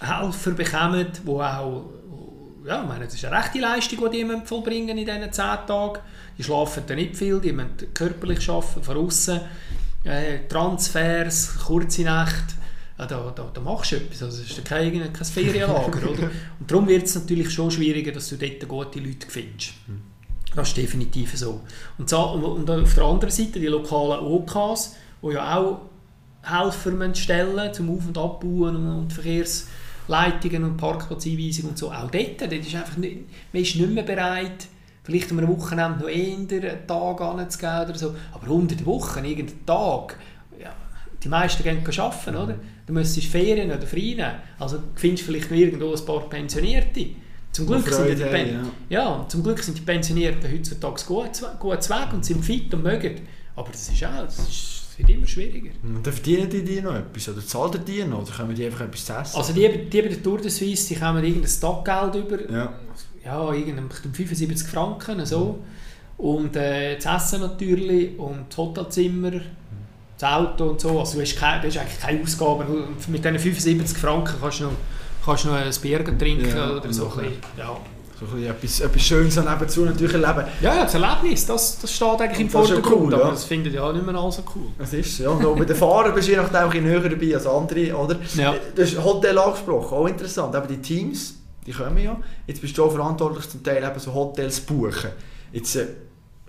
Helfer bekommen, die auch, ja, ich meine, das ist eine rechte Leistung, die die vollbringen in diesen 10 Tagen. Die schlafen dann nicht viel, die müssen körperlich arbeiten, von außen. Äh, Transfers, kurze Nächte, ja, da, da, da machst du etwas. Also, es ist kein, kein Ferienlager. [LAUGHS] oder? Und darum wird es natürlich schon schwieriger, dass du dort gute Leute findest. Das ist definitiv so. Und, so, und auf der anderen Seite die lokalen OKs, die ja auch Helfer stellen zum Auf- und Abbauen und Verkehrsleitungen und Parkplatzeinweisungen und so. Auch dort, dort ist einfach nicht, man ist nicht mehr bereit, vielleicht am Wochenende noch eher einen Tag anzugeben oder so. Aber unter der Woche, irgendeinen Tag, ja, die meisten gehen arbeiten, oder? Du müsstest Ferien oder frei nehmen. Also findest vielleicht noch irgendwo ein paar Pensionierte. Zum Glück, sind die, Freude haben, ja. Ja, zum Glück sind die Pensionierten heutzutage gut, gut weg und sind fit und mögen. Aber das ist auch, das, ist, das wird immer schwieriger. Und verdienen die dir noch etwas? Oder zahlt ihr die noch? Oder können die einfach etwas essen? Also die, die bei der Tour de Suisse, die kommen irgendein Taggeld über. ja. Ja, irgendein 75 Franken, so. Und äh, das Essen natürlich und das Hotelzimmer, das Auto und so. Also du hast, keine, du hast eigentlich keine Ausgaben. Mit diesen 75 Franken kannst du noch, kannst du noch ein Bier trinken Ja, oder so. Ein bisschen, ja. Ein etwas, etwas Schönes nebenzu natürlich erleben. Ja, ja, das Erlebnis, das, das steht eigentlich im Das ist ja Vordergrund, cool, aber ja. das findet ja nicht mehr alle so cool. Das ist ja. Und auch bei den Fahrern bist du je nachdem ein bisschen näher dabei als andere, oder? Ja. Du hast Hotel angesprochen, auch interessant. Eben die Teams, die kommen ja. Jetzt bist du auch verantwortlich zum Teil eben so Hotels buchen. Jetzt äh,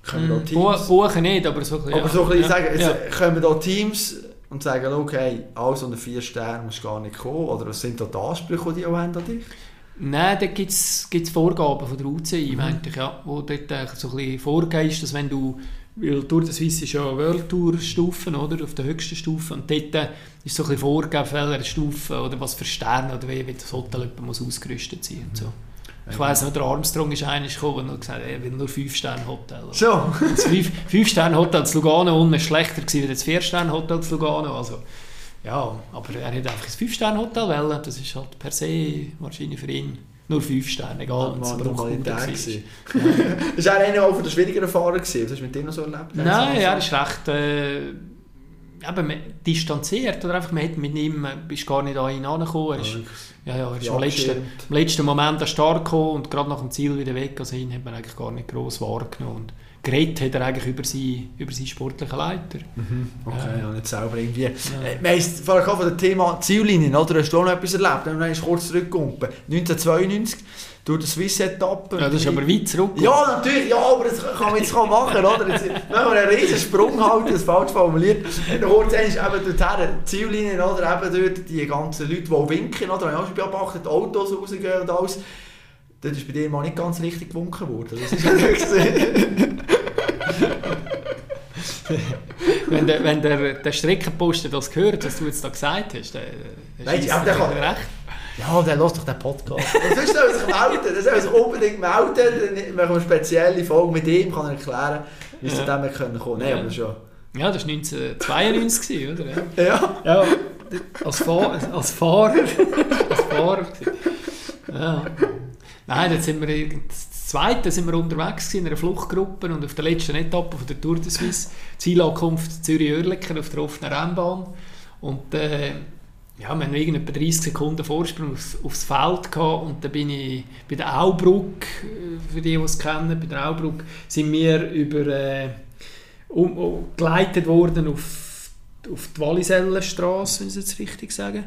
kommen da Mhm. Teams... Bu- Buchen nicht, aber so ein bisschen, Aber so ein bisschen ja. sagen, jetzt ja. äh, kommen da Teams und sagen, okay, alles unter vier Sternen musst du gar nicht kommen. Oder was sind da die Ansprüche, die die auch haben an dich? Nein, da gibt es Vorgaben von der UCI, Mhm. meinte ich, ja, wo dort eigentlich so ein bisschen vorgehst, dass wenn du, weil Tour de Suisse ist ja World Tour Stufen, oder, auf der höchsten Stufe, und dort äh, ist so ein bisschen vorgegeben, welcher Stufe oder was für Sterne oder wie, wie das Hotel muss ausgerüstet sein und so. Ich weiss noch, der Armstrong ist einer gekommen und gesagt, er will nur 5-Sterne-Hotel. So. [LAUGHS] Das 5-Sterne-Hotel zu Lugano unten schlechter gewesen als das 4-Sterne-Hotel zu Lugano. Also, ja, aber er hat einfach ein 5-Sterne-Hotel wählen. Das ist halt per se wahrscheinlich für ihn nur 5 Sterne, egal. Mann, aber mal der war. gewesen. [LAUGHS] Das war einer auch von den schwierigeren Fahrern. gewesen. Was hast du mit dem noch so erlebt? Nein, er ist recht äh, eben, distanziert. Oder einfach, man hat mit ihm bist gar nicht an ihn herangekommen. Er ist, ja, ja, er ist Ja, im letzten, im letzten Moment an den Start gekommen und gerade nach dem Ziel wieder weg. Also ihn hat man eigentlich gar nicht gross wahrgenommen. Und geredet hat er eigentlich über seinen, über seinen sportlichen Leiter. Mhm, Okay, Ja. ja, nicht selber irgendwie. Äh, Wir haben gehabt von dem Thema Ziellinien, oder? Hast du auch noch etwas erlebt? Dann wir kurz zurückgekommen. 1992, durch die Swiss-Etappe. Ja, das ist aber weit zurück. Ja, natürlich, ja, aber das kann man jetzt kaum machen, oder? Jetzt, wenn man einen riesen Sprung halten, das falsch formuliert. Dann kurz ist eben dorthin, die Ziellinien, oder? Eben dort die ganzen Leute, die winken, oder? Habe ich auch schon beobachtet, die Autos rausgehen und alles. Dort ist bei dir mal nicht ganz richtig gewunken worden. Das ist ja. [LAUGHS] [LAUGHS] Wenn der, wenn der, der Streckenposten das gehört, was du jetzt da gesagt hast, dann scheisst aber der er kann- recht. Ja, dann lass doch den Podcast. [LAUGHS] Das soll er sich melden, soll sich unbedingt melden. Dann machen wir eine spezielle Folge mit ihm, kann er erklären, wie es zu Ja. dem können kommen. Nein, aber das ist ja... Ja, das war 1992, gewesen, oder? Ja. Ja. Ja, als, Fahr als Fahrer. [LAUGHS] als Fahrer. Ja. Nein, dann sind wir irgend- das zweite sind wir unterwegs in einer Fluchtgruppe und auf der letzten Etappe von der Tour de Suisse, Zielankunft Zürich-Oerlikon auf der offenen Rennbahn. Und äh, ja, wir irgend etwa 30 Sekunden Vorsprung aufs, aufs Feld gehabt und dann bin ich bei der Aubrück, äh, für die, die es kennen, bei der Aubrück sind wir über äh, um, um, geleitet worden auf, auf die Wallisellenstraße, wenn ich es jetzt richtig sage.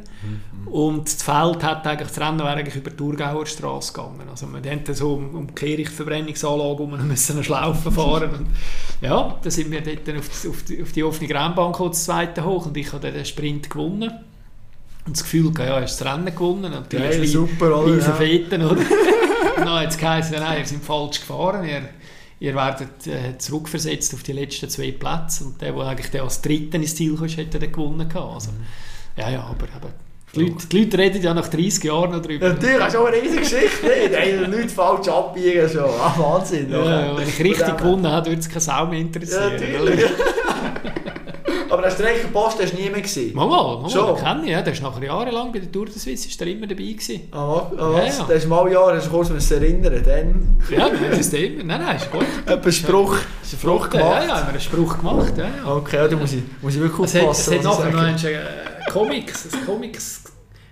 Und das Feld hat eigentlich, das Rennen wäre eigentlich über die Thurgauer Straße gegangen. Also wir haben so um, um die Kehrichtverbrennungsanlage um und müssen eine Schlaufe fahren. Und ja, dann sind wir dort auf die, auf die, auf die offene Rennbahn gekommen, das zweite hoch und ich habe den Sprint gewonnen. Und das Gefühl, ja, er das Rennen gewonnen. Natürlich Geil, super, wie Ja. Feten, oder? [LAUGHS] Hat es geheißen, nein, ihr seid falsch gefahren, ihr, ihr werdet äh, zurückversetzt auf die letzten zwei Plätze und der, der eigentlich der als Dritter ins Ziel kam, hätte dann gewonnen gehabt. Also, ja, ja, aber eben, die, Leute, die Leute reden ja nach 30 Jahren noch drüber. Ja, Natürlich, hast du auch eine riesige Geschichte. Nein, nichts falsch abbiegen schon. Ah, Wahnsinn. Ja, ja, wenn ich richtig gewonnen habe, würde es keine Sau mehr Ja, interessieren. natürlich. [LAUGHS] Aber der Streckenpost hast du nie mehr gesehen. Mal, mal, mal, Schon? den kenne ich, ja. Der ist nachher jahrelang bei der Tour de Suisse ist der immer dabei gewesen. Ah, ah, Ja, was? ja. Das ist mal Jahre, hast du kurz erinnern. Dann Ja, das ist der immer. Nein, nein, ist gut. einen Spruch, einen Spruch Ja, gemacht. ja, haben wir einen Spruch gemacht, ja, ja. Okay, ja, da muss ich, muss ich wirklich Es hat, es aufpassen. hat nachher noch einen, äh, Comics, ein Comics,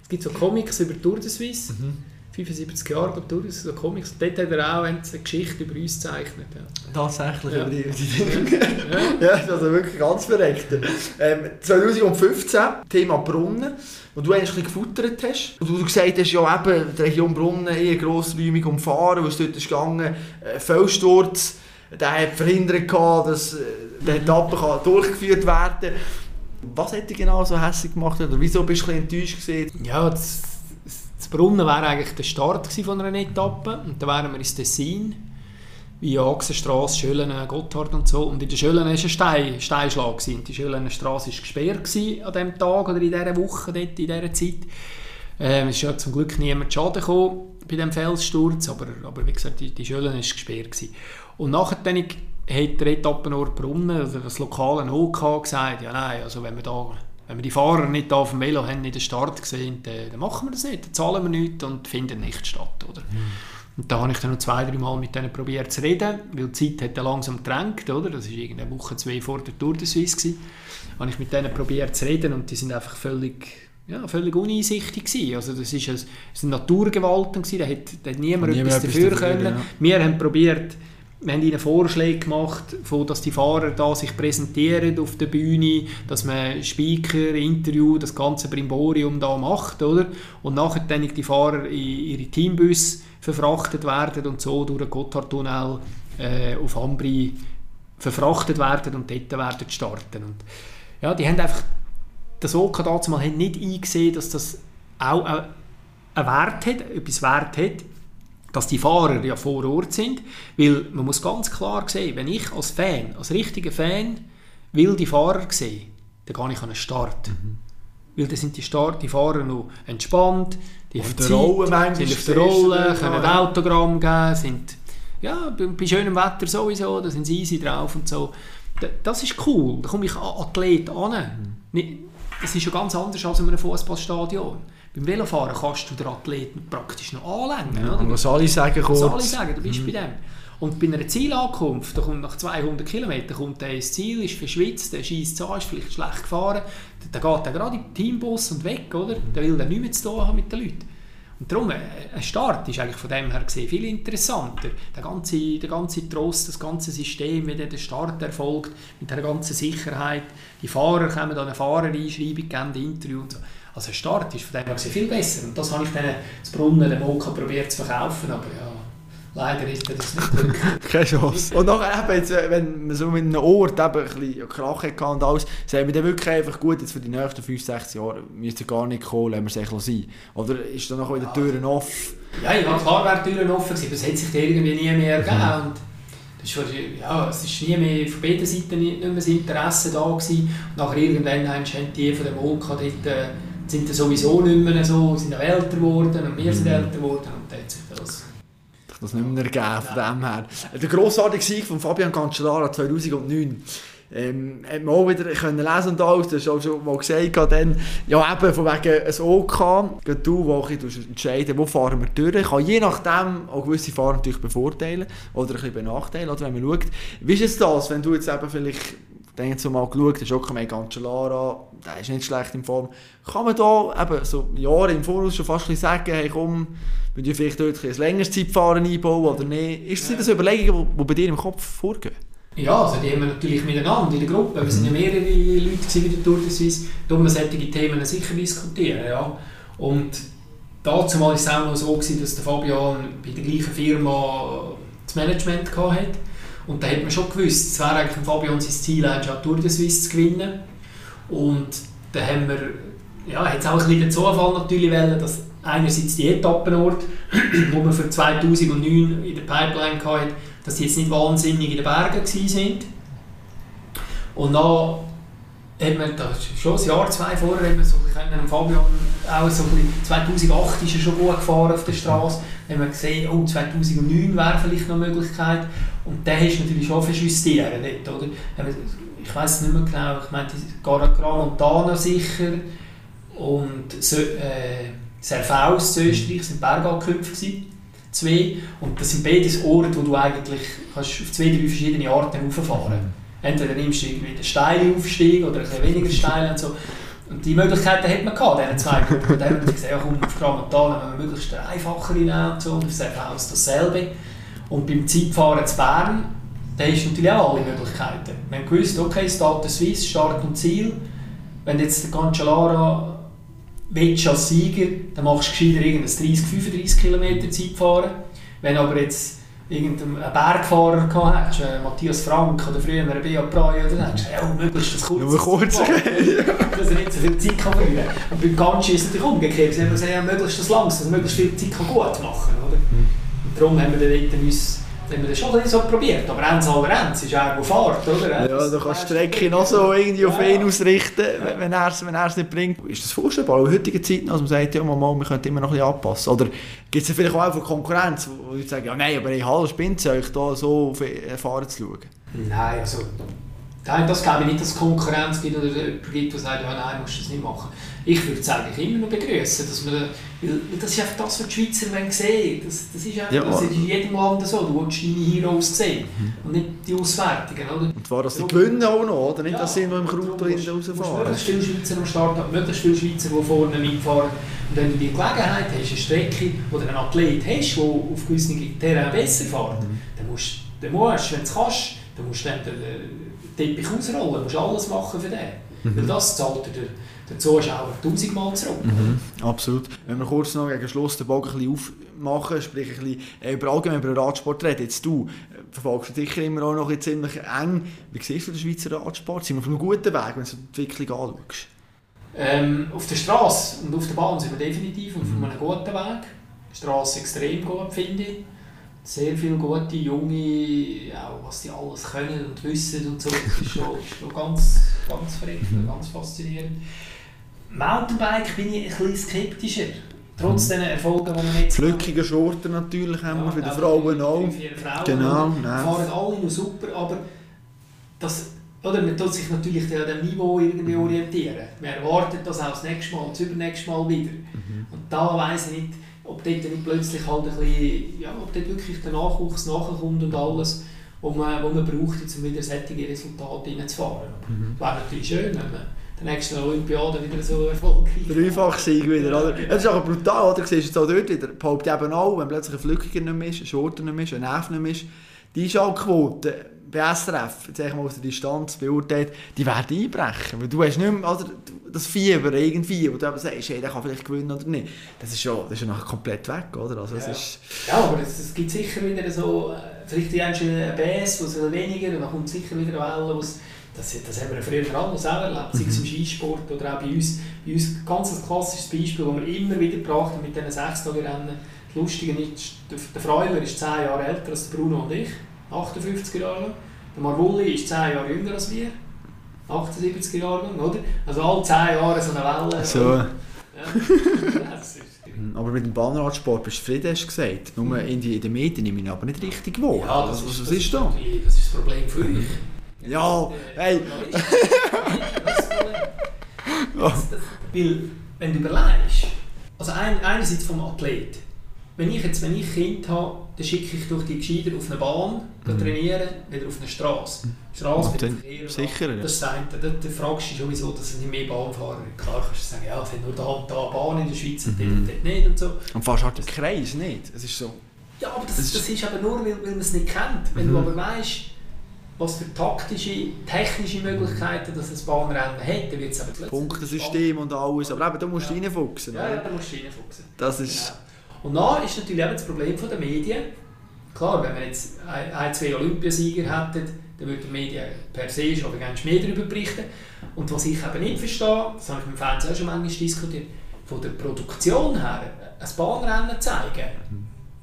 es gibt so Comics über Tour de Suisse. Mhm 75 Jahre glaube Tour so Comics. Dort hat er auch eine Geschichte über uns gezeichnet. Ja. Tatsächlich ja. über die, die ja. [LAUGHS] ja, also wirklich ganz verreckt. Ähm, 2015, Thema Brunnen, wo du eigentlich gefuttert hast. Und du gesagt hast, ja eben, die Region Brunnen eher grossräumig umfahren, wo es dort ist gegangen, äh, Felssturz, der hat verhindert, dass äh, die Etappe kann durchgeführt werden. Was hat dich genau so hässlich gemacht? Oder wieso bist du enttäuscht gewesen? Ja, das das Brunnen wäre eigentlich der Start von einer Etappe und dann wären wir ins Tessin, via Achsenstrasse, Schöllenen, Gotthard und so. Und in der Schöllenen war ein Stein, Steinschlag. Gewesen. Die Schöllener Straße war gesperrt an diesem Tag oder in dieser Woche, dort, in dieser Zeit. Ähm, es ist ja zum Glück niemand Schaden gekommen bei diesem Felssturz, aber, aber wie gesagt, die, die Schöllene war gesperrt. Gewesen. Und nachher dann hat der Etappenort Brunnen, also das lokale OK, gesagt, ja nein, also wenn wir da wenn wir die Fahrer nicht auf dem Velo haben, in der Start gesehen, dann, dann machen wir das nicht, dann zahlen wir nichts und finden nicht statt. Oder? Mhm. Und da habe ich dann noch zwei, drei Mal mit denen probiert zu reden, weil die Zeit hat langsam gedrängt, oder? Das war irgendeine Woche, zwei vor der Tour de Suisse. Gewesen. habe ich mit denen probiert zu reden und die sind einfach völlig, ja, völlig uneinsichtig gewesen. Also das ist ein, das sind Naturgewalten gewesen, da hat, da hat niemand, niemand etwas dafür können. Ja. Wir haben probiert, wir haben ihnen Vorschläge gemacht, von, dass die Fahrer da sich präsentieren auf der Bühne, dass man Speaker, Interview, das ganze Brimborium da macht, oder? Und nachher dann die Fahrer in ihre Teambus verfrachtet werden und so durch den Gotthardtunnel äh, auf Ambri verfrachtet werden und dort werden starten. Und ja, die haben einfach, das OK damals nicht eingesehen, dass das auch einen Wert hat, etwas Wert hat, dass die Fahrer ja vor Ort sind, weil man muss ganz klar sehen, wenn ich als Fan, als richtiger Fan, will die Fahrer sehen, dann gehe ich an den Start. Mhm. Weil dann sind die, Start, die Fahrer noch entspannt, die auf der Rolle sind auf der Rolle, können ja. Autogramm geben, sind ja, bei schönem Wetter sowieso, da sind sie easy drauf und so. Das ist cool, da komme ich Athlet an. Mhm. Das ist ja ganz anders als in einem Fußballstadion. Beim Velofahren kannst du den Athleten praktisch noch anlängen. Ja, oder? Was alle sagen kurz. Alle sagen, du bist mhm. bei dem. Und bei einer Zielankunft, da kommt nach 200 km kommt der ins Ziel, ist verschwitzt, der schießt an, ist vielleicht schlecht gefahren, dann geht er gerade den Teambus und weg, oder? Der will dann nichts mehr zu tun haben mit den Leuten. Und darum, äh, ein Start ist eigentlich von dem her gesehen viel interessanter. Der ganze, der ganze Trost, das ganze System, wie der Start erfolgt, mit der ganzen Sicherheit. Die Fahrer kommen dann eine Fahrereinschreibung, geben ein Interview und so. Also ein Start ist von dem her viel besser. Und das habe ich dann zu Brunnen, dem Moka, probiert zu verkaufen, aber ja, leider ist das nicht möglich. [LAUGHS] Keine Chance. Und nachher eben, jetzt, wenn man so mit einem Ort eben ein bisschen Krach hatte und alles, sagen wir dann wirklich einfach, gut, jetzt für die nächsten 5, 6 Jahre müsst ihr gar nicht kommen, lassen wir es sein. Oder ist dann noch wieder die Türen offen? Ja, ja klar wären die Türen offen gewesen, aber es hat sich irgendwie nie mehr ergeben. Mhm. Und das ist, ja, es ist nie mehr von beiden Seiten nicht, mehr das Interesse da gewesen. Und nachher irgendwann haben die von dem Molka dort äh, sind sowieso nicht mehr so, sind auch älter geworden und wir sind mhm. älter geworden und dann hat sich das nicht mehr ergeben von dem her. Der grossartige Sieg von Fabian Cancellara 2009 ähm, hat man auch wieder können lesen und alles, das hast auch schon mal gesagt, dann, ja eben von wegen ein OK, du, wo entscheiden wo fahren wir durch, kann je nachdem auch gewisse Fahrer natürlich bevorteilen oder ein bisschen benachteiligen, oder? Wenn man schaut, wie ist es das, wenn du jetzt eben vielleicht dann jetzt mal geschaut, hast auch kein Cancellara, der ist nicht schlecht in Form. Kann man da eben so Jahre im Voraus schon fast ein sagen, hey komm, wir vielleicht dort ein längeres Zeitfahren einbauen oder nicht? Ist das ja. eine Überlegung, die bei dir im Kopf vorgehen? Ja, also die haben wir natürlich miteinander in der Gruppe. Wir sind ja mehrere Leute in der Tour de Suisse, da wir solche Themen sicher diskutieren. Ja. Und dazu war es auch noch so, gewesen, dass der Fabian bei der gleichen Firma das Management hatte. Und da hat man schon gewusst, es wäre eigentlich Fabian sein Ziel, die Tour de Suisse zu gewinnen. Und da haben wir, ja, es auch ein bisschen den Zufall natürlich wollen, dass einerseits die Etappenort, [CLEARS THROAT] wo wir für 2009 in der Pipeline hatten, dass die jetzt nicht wahnsinnig in den Bergen waren. Und dann hat man, das schon ein Jahr, zwei vorher, haben wir so ein Fabian auch so 2008 ist er schon gut gefahren auf der Straße, dann haben wir gesehen, oh, 2009 wäre vielleicht noch eine Möglichkeit. Und hast du natürlich schon justieren dort, oder? Ich weiß nicht mehr genau, ich meine, Gramontana sicher und so, äh, Serfaus in Österreich sind Bergankünfte zwei. Und das sind beides Orte, wo du eigentlich kannst auf zwei, drei verschiedene Arten rauffahren kannst. Entweder nimmst du irgendwie den steilen Aufstieg oder ein weniger steil und so. Und die Möglichkeiten hat man gehabt, diese zwei Gruppen. Und dann haben wir gesagt, ja komm, auf Tramontana, wenn wir möglichst eine einfachere nehmen so. Und das alles dasselbe. Und beim Zeitfahren zu Bern, da hast du natürlich auch alle Möglichkeiten. Wir haben gewusst, okay, Start Swiss, Start und Ziel. Wenn jetzt den Cancellara willst als Sieger, dann machst du gescheiter irgendein 30, 35 Kilometer Zeitfahren. Wenn aber jetzt irgendeinen Bergfahrer gehabt hättest, äh, Matthias Frank oder früher ein Bea Prey, oder dann hättest du ja, möglichst das kurz. Nur kurz. dass er nicht so viel Zeit kann verlieren kann. Und beim Ganschen ist es natürlich umgekehrt. Sie haben gesagt, ja, möglichst das langsam, dass möglichst viel Zeit kann gut machen oder? Und darum haben wir dann uns haben wir das schon so probiert. Aber eins aller eins ist irgendwo Fahrt, oder? Ja, du kannst die Strecke noch so irgendwie auf ihn ausrichten, wenn er es wenn nicht bringt. Ist das vorstellbar in heutigen Zeiten, als man sagt, ja, mal, wir können immer noch ein bisschen anpassen? Oder gibt es vielleicht auch einfach Konkurrenz, wo die sagen, ja, nein, aber ich halte spinnt euch da so auf Fahren zu schauen? Nein, also Nein, das glaube ich nicht, dass es Konkurrenz gibt oder jemand gibt, der sagt, ja, nein, musst du das nicht machen. Ich würde es eigentlich immer noch begrüßen, dass man, weil das ist einfach das, was die Schweizer wollen sehen das, das ist einfach, ja. das ist in jedem Land so, du willst deine Heroes sehen mhm. und nicht die Auswertungen, oder? Und zwar, dass sie gewinnen auch noch, oder? Nicht, ja, dass sie noch im Krauto rausfahren. Möglichst viele Schweizer am Start haben, möglichst viele Schweizer, die vorne mitfahren. Und wenn du die Gelegenheit hast, eine Strecke oder einen Athlet hast, der auf gewissen Terrain besser fährt, mhm. dann musst du, wenn du es kannst, dann musst du dann Teppich ausrollen, du musst alles machen für den. Mhm. Weil das zahlt dir der Zuschauer tausendmal zurück. Mhm. Absolut. Wenn wir kurz noch gegen Schluss den Bogen ein bisschen aufmachen, sprich ein bisschen äh, über allgemein über den Radsport reden. Jetzt du äh, verfolgst du sicher immer auch noch ziemlich eng. Wie siehst du den Schweizer Radsport? Sind wir auf einem guten Weg, wenn du die Entwicklung anschaust? Ähm, auf der Straße und auf der Bahn sind wir definitiv auf mhm. einem guten Weg. Die Straße extrem gut, finde ich sehr viele gute Junge, auch was die alles können und wissen und so, das ist schon, ist schon ganz, ganz verrückt, ganz faszinierend. Mountainbike bin ich ein bisschen skeptischer. Trotz mhm. den Erfolgen, die wir jetzt Flückige Schurten natürlich haben wir, für die Frauen auch. Frauen, genau, nein. fahren alle noch super, aber das, oder, man tut sich natürlich an dem Niveau irgendwie mhm. orientieren. Man erwartet das auch das nächste Mal, das übernächste Mal wieder. Mhm. Und da weiss ich nicht, ob dort nicht plötzlich halt ein bisschen, ja, ob dort wirklich der Nachwuchs nachkommt und alles, was man, was man braucht, um wieder solche Resultate reinzufahren. Mhm. Wäre natürlich schön, wenn man der nächsten Olympiade wieder so erfolgreich Dreifach-Sieg wieder, oder? Es ist auch brutal, oder? Du siehst jetzt auch dort wieder, behauptet eben auch, wenn plötzlich ein Flückiger nicht mehr ist, ein Schurter nicht mehr ist, ein Nerv nicht mehr ist, die Einschaltquote bei SRF, jetzt mal aus der Distanz beurteilt, die werden einbrechen. Weil du hast nicht mehr, oder, das Fieber irgendwie, wo du aber sagst, hey, der kann vielleicht gewinnen oder nicht. Das ist ja, das ist ja nachher komplett weg, oder? Also, ja. Ist ja, aber es, es gibt sicher wieder so, vielleicht die einen Bass, wo es weniger, dann kommt sicher wieder eine Welle, das, das haben wir früher alles auch erlebt, sei es im mhm. Skisport oder auch bei uns. Bei uns ein ganz klassisches Beispiel, das wir immer wieder gebracht haben mit diesen Sechstagerennen. Das Lustige ist, der Freuler ist 10 Jahre älter als Bruno und ich, 58 Jahre lang. Der Marvulli ist 10 Jahre jünger als wir, 78 Jahre lang, oder? Also alle 10 Jahre so eine Welle. So. Ja. [LAUGHS] aber mit dem Bahnradsport bist du zufrieden, hast du gesagt. Nur mhm. in, die, in den Medien nehme ich aber nicht richtig wahr. Ja, das, was, was ist, ist da? Das ist das Problem für euch. Ja, hey. ist. Weil, wenn du überlegst, also ein, einerseits vom Athlet, wenn ich jetzt, wenn ich Kind habe, dann schicke ich durch die Gescheiter auf eine Bahn, mhm. trainieren, wieder auf eine Straße. Straße mit Verkehr. Sicher, ja. Das ist das eine. Da, fragst du dich sowieso, dass es nicht mehr Bahnfahrer gibt. Klar kannst du sagen, ja, es hat nur da und da Bahn in der Schweiz und mhm. dort nicht und so. Und fast halt den Kreis nicht. Es ist so... Ja, aber das, das, das ist aber nur, weil, weil man es nicht kennt. Wenn mhm. du aber weißt, was für taktische, technische Möglichkeiten dass ein Bahnrennen hat, dann wird es aber. Punktesystem und alles, aber eben, da musst du ja. reinfuchsen. Ja, ja, da musst du reinfuchsen. Das ist... Genau. Und dann ist natürlich eben das Problem der Medien. Klar, wenn wir jetzt ein, ein zwei Olympiasieger hätten, dann würden die Medien per se schon ganz mehr darüber berichten. Und was ich eben nicht verstehe, das habe ich mit dem Fernsehen auch schon manchmal diskutiert, von der Produktion her, ein Bahnrennen zeigen,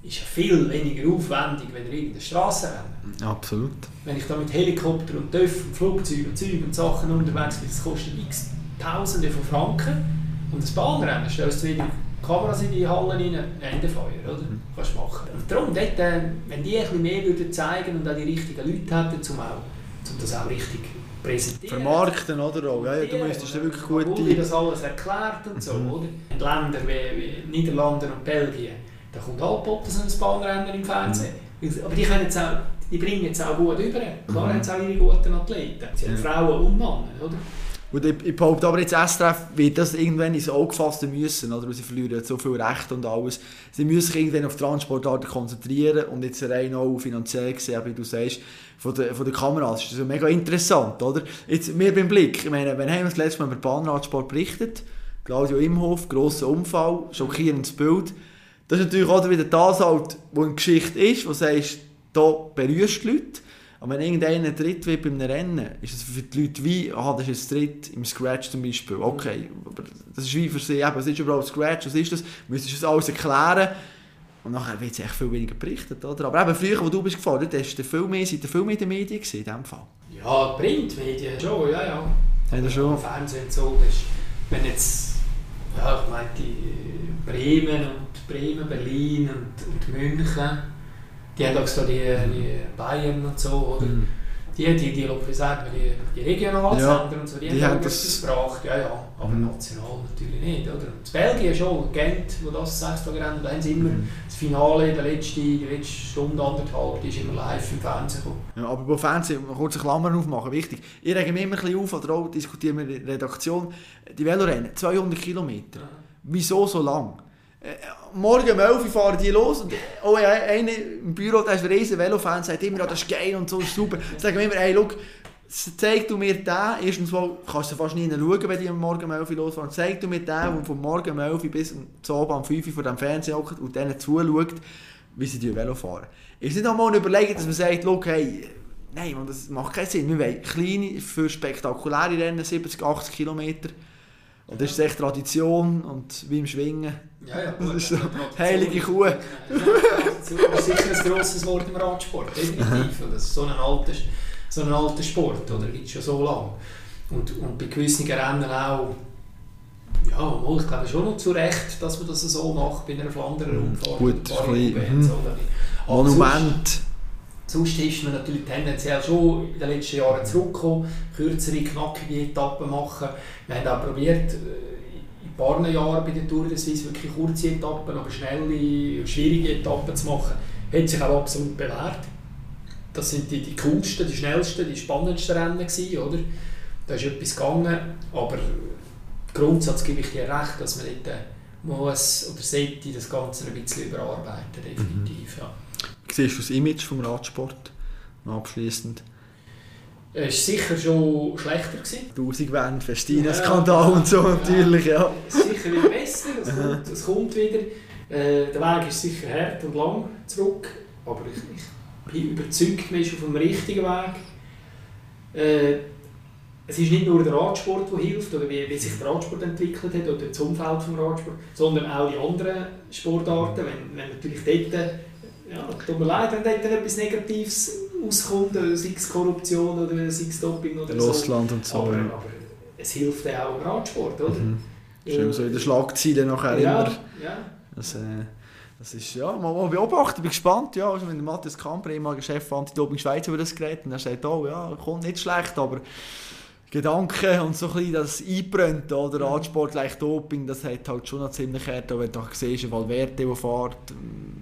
ist ja viel weniger aufwendig, wenn irgendein Strassenrennen. Absolut. Wenn ich da mit Helikopter und und Flugzeugen und Zeugen und Sachen unterwegs bin, das kostet x Tausende von Franken. Und das Bahnrennen stellst du wieder Kameras in die Halle rein, Ende Feuer, oder? Mhm. Kannst machen. Und darum, dort, äh, wenn die ein mehr würden zeigen und auch die richtigen Leute hätten, um, auch, um das auch richtig präsentieren. Vermarkten, oder? Auch. Ja, ja, du müsstest ja wirklich gut... Wo das alles erklärt und so, mhm. oder? In Ländern wie, wie Niederlande und Belgien, da kommt halt so ein Bahnrennen im Fernsehen. Mhm. Aber die, können jetzt auch, die bringen jetzt auch gut rüber. Klar mhm. haben sie auch ihre guten Athleten. Sie haben. Frauen und Männer, oder? Und ich, ich behaupte aber jetzt, SRF wird das irgendwann ins Auge fassen müssen, oder? Weil sie verlieren so viel Recht und alles. Sie müssen sich irgendwann auf Transportarten konzentrieren und jetzt rein auch finanziell gesehen, wie du sagst, von der, von der Kameras. Das ist also mega interessant, oder? Jetzt, mir beim Blick, ich meine, wenn haben wir das letzte Mal über Bahnradsport berichtet, Claudio Imhof, grosser Unfall, schockierendes Bild. Das ist natürlich auch wieder das halt, was eine Geschichte ist, wo du sagst, da berührst du die Leute. Aber wenn irgendeiner dritt wird bei einem Rennen, ist es für die Leute wie, aha, das ist ein Dritt im Scratch zum Beispiel. Okay, aber das ist wie für sie, eben, es ist überhaupt Scratch, was ist das? Du müsstest das alles erklären. Und nachher wird es echt viel weniger berichtet, oder? Aber eben früher, wo du bist gefahren, dort hast du viel mehr, seid ihr viel mehr in den Medien gewesen, in diesem Fall. Ja, Printmedien schon, ja, ja. Haben schon? Fernsehen so, das ist, wenn jetzt, ja, ich meinte, Bremen und Bremen, Berlin und, und München, die haben auch so die, die Bayern und so, oder? Mhm. Die, die, die, wie sagt man, die, die Regionalsender Ja, und so, die, die haben das- gebracht, ja, ja, aber Mhm. national natürlich nicht, oder? Und Belgien schon, Gent, wo das Sechstagerennen, da haben sie immer Mhm. das Finale, der letzte, die letzte Stunde, anderthalb, die ist immer live im Fernsehen gekommen. Ja, aber beim Fernsehen, mal kurz eine Klammer aufmachen, wichtig. Ich rege mich immer ein bisschen auf, oder auch diskutieren wir in der Redaktion, die Velorennen, 200 Kilometer. Wieso so lang? Äh, morgen um 11 Uhr fahren die los und oh, ja, einer im Büro, der ist ein riesen Velofan, sagt immer, das ist geil und so, super. Sagen wir immer, hey, look, zeig du mir den, erstens mal kannst du fast nie schauen, wenn die Morgen um 11 Uhr losfahren, zeig du mir den, der vom Morgen um 11 Uhr bis zum Abend um 5 Uhr vor dem Fernseher hockt und denen zuschaut, wie sie die Velo fahren. Ist nicht einmal überlegen, dass man sagt, look, hey, nein, das macht keinen Sinn, wir wollen kleine, für spektakuläre Rennen, 70, 80 Kilometer. Und das ist echt Tradition und wie im Schwingen. Ja, ja, Das ist so heilige Kuh. Ja, Tradition ist sicher ein grosses Wort im Radsport, definitiv. Das ist so ein alter, so ein alter Sport, oder? Gibt schon so lange. Und, und bei gewissen Rennen auch, ja, ich glaube schon noch zu Recht, dass man das so macht bei einer Flanderer Umfahrt. Gut, ein bisschen, sonst- Monument. Sonst ist man natürlich tendenziell schon in den letzten Jahren zurückgekommen, kürzere, knackige Etappen machen. Wir haben auch probiert, äh, in ein paar Jahren bei der Tour de Suisse wirklich kurze Etappen, aber schnelle, schwierige Etappen zu machen. Hat sich auch absolut bewährt. Das sind die, die coolsten, die schnellsten, die spannendsten Rennen gewesen, oder? Da ist etwas gegangen, aber Grundsatz gebe ich dir recht, dass man dort muss oder sollte das Ganze ein bisschen überarbeiten, definitiv, ja. Wie siehst du das Image vom Radsport? Noch Abschliessend. Es war sicher schon schlechter. Gewesen. 1000 Wände, Festina-Skandal und so natürlich, ja. Ist sicher wieder besser, es kommt, es kommt wieder. Äh, der Weg ist sicher hart und lang zurück, aber ich, ich bin überzeugt, man ist auf dem richtigen Weg. Äh, es ist nicht nur der Radsport, der hilft, oder wie, wie sich der Radsport entwickelt hat, oder das Umfeld des Radsport, sondern auch die anderen Sportarten. Wenn, wenn natürlich dort, ja, tut mir leid, wenn dort etwas Negatives auskommt, oder sei es Korruption oder sei es Doping oder so. Russland und so. Aber, ja. aber es hilft ja auch im Radsport, oder? Mhm. Ist immer so in den Schlagzeilen nachher ja, immer. Ja. Das, äh, das ist, ja, mal, mal beobachten, bin gespannt. Ja, also wenn der Matthias Kamper, ehemaliger Chef Anti-Doping Schweiz, über das geredet und er sagt, oh ja, kommt nicht schlecht, aber Gedanken und so ein bisschen das Einbrennt, oder Radsport gleich Doping, das hat halt schon noch ziemlich hart, wenn du siehst, Valverde, der fährt,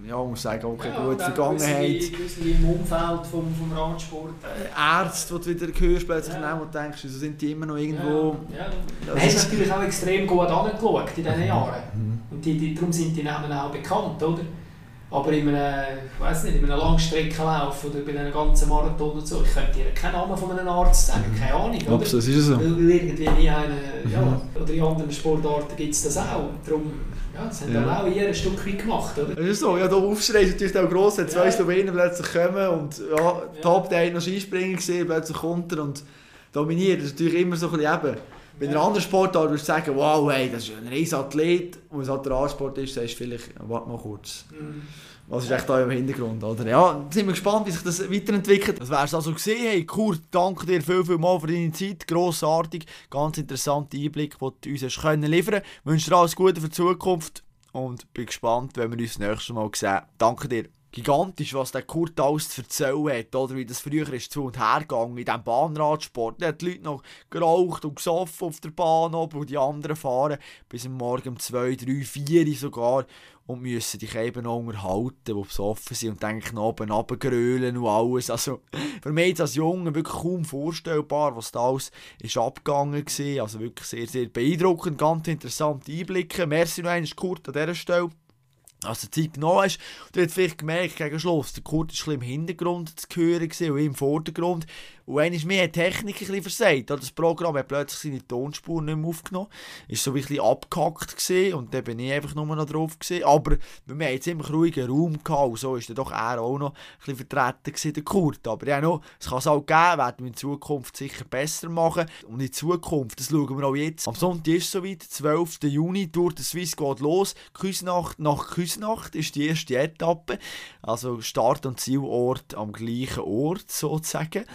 ja, man muss sagen, okay, ja, gut, Vergangenheit. gewisse- im Umfeld vom, vom Radsport. äh, Ärzte, die du wieder hörst, plötzlich Ja. ja. und denkst, wieso sind die immer noch irgendwo... Ja, ja. Das ist- natürlich auch extrem gut angeschaut in diesen Jahren. Mhm. Und die, die, darum sind die Namen auch bekannt, oder? Aber in einem, ich weiss nicht, in einem Langstreckenlauf oder bei einem ganzen Marathon und so, ich könnte dir keinen Namen von einem Arzt sagen, keine Ahnung, oder? Das ist so. Weil irgendwie nie eine, ja, Mhm. oder in anderen Sportarten gibt es das auch. Darum, ja, das haben Ja. auch ihr ein Stück weit gemacht, oder? Es ist so, ja, der Aufschrei ist natürlich auch gross, wenn zwei Ja. Slowenen plötzlich kommen und ja, Ja. Top, der hat noch Skispringen gesehen, plötzlich kommt er und dominiert. Das ist natürlich immer so ein bisschen eben. Einer Ja. anderen Sportart würdest du sagen, wow, hey, das ist ein riesen Athlet. Und wenn es halt der Radsport ist, sagst du vielleicht, warte mal kurz. Mhm. Was ist echt da im Hintergrund, oder? Ja, sind wir gespannt, wie sich das weiterentwickelt. Das wär's also gesehen. Hey, Kurt, danke dir viel, viel mal für deine Zeit. Grossartig, ganz interessanter Einblick, den du uns hast können liefern Ich wünsche dir alles Gute für die Zukunft und bin gespannt, wenn wir uns das nächste Mal sehen. Danke dir. Gigantisch, was der Kurt alles zu erzählen hat, oder wie das früher ist zu und her gegangen in diesem Bahnradsport. Da hat die Leute noch geraucht und gesoffen auf der Bahn oben und die anderen fahren bis am Morgen um 2, 3, 4 sogar und müssen dich eben noch unterhalten, die besoffen sind und denken oben runtergrölen und alles. Also für mich als Junge wirklich kaum vorstellbar, was da alles ist abgegangen ist. Also wirklich sehr, sehr beeindruckend, ganz interessante Einblicke. Merci noch einmal Kurt an dieser Stelle als der Zeit genommen hast. Du hast vielleicht gemerkt, gegen Schluss, der Kurt war ein im Hintergrund zu hören und im Vordergrund. Und einmal mehr hat Technik ein bisschen versagt. Das Programm hat plötzlich seine Tonspur nicht mehr aufgenommen. Ist so ein bisschen abgehackt gewesen, und dann bin ich einfach nur noch drauf gewesen. Aber wir haben jetzt immer ruhigen Raum gehabt und so ist dann doch er auch noch ein bisschen vertreten gewesen, der Kurt. Aber ja, noch, es kann es auch geben, werden wir in Zukunft sicher besser machen. Und in Zukunft, das schauen wir auch jetzt. Am Sonntag ist es soweit, 12. Juni, durch der Swiss geht los. Küsnacht nach Küsnacht ist die erste Etappe. Also Start- und Zielort am gleichen Ort sozusagen.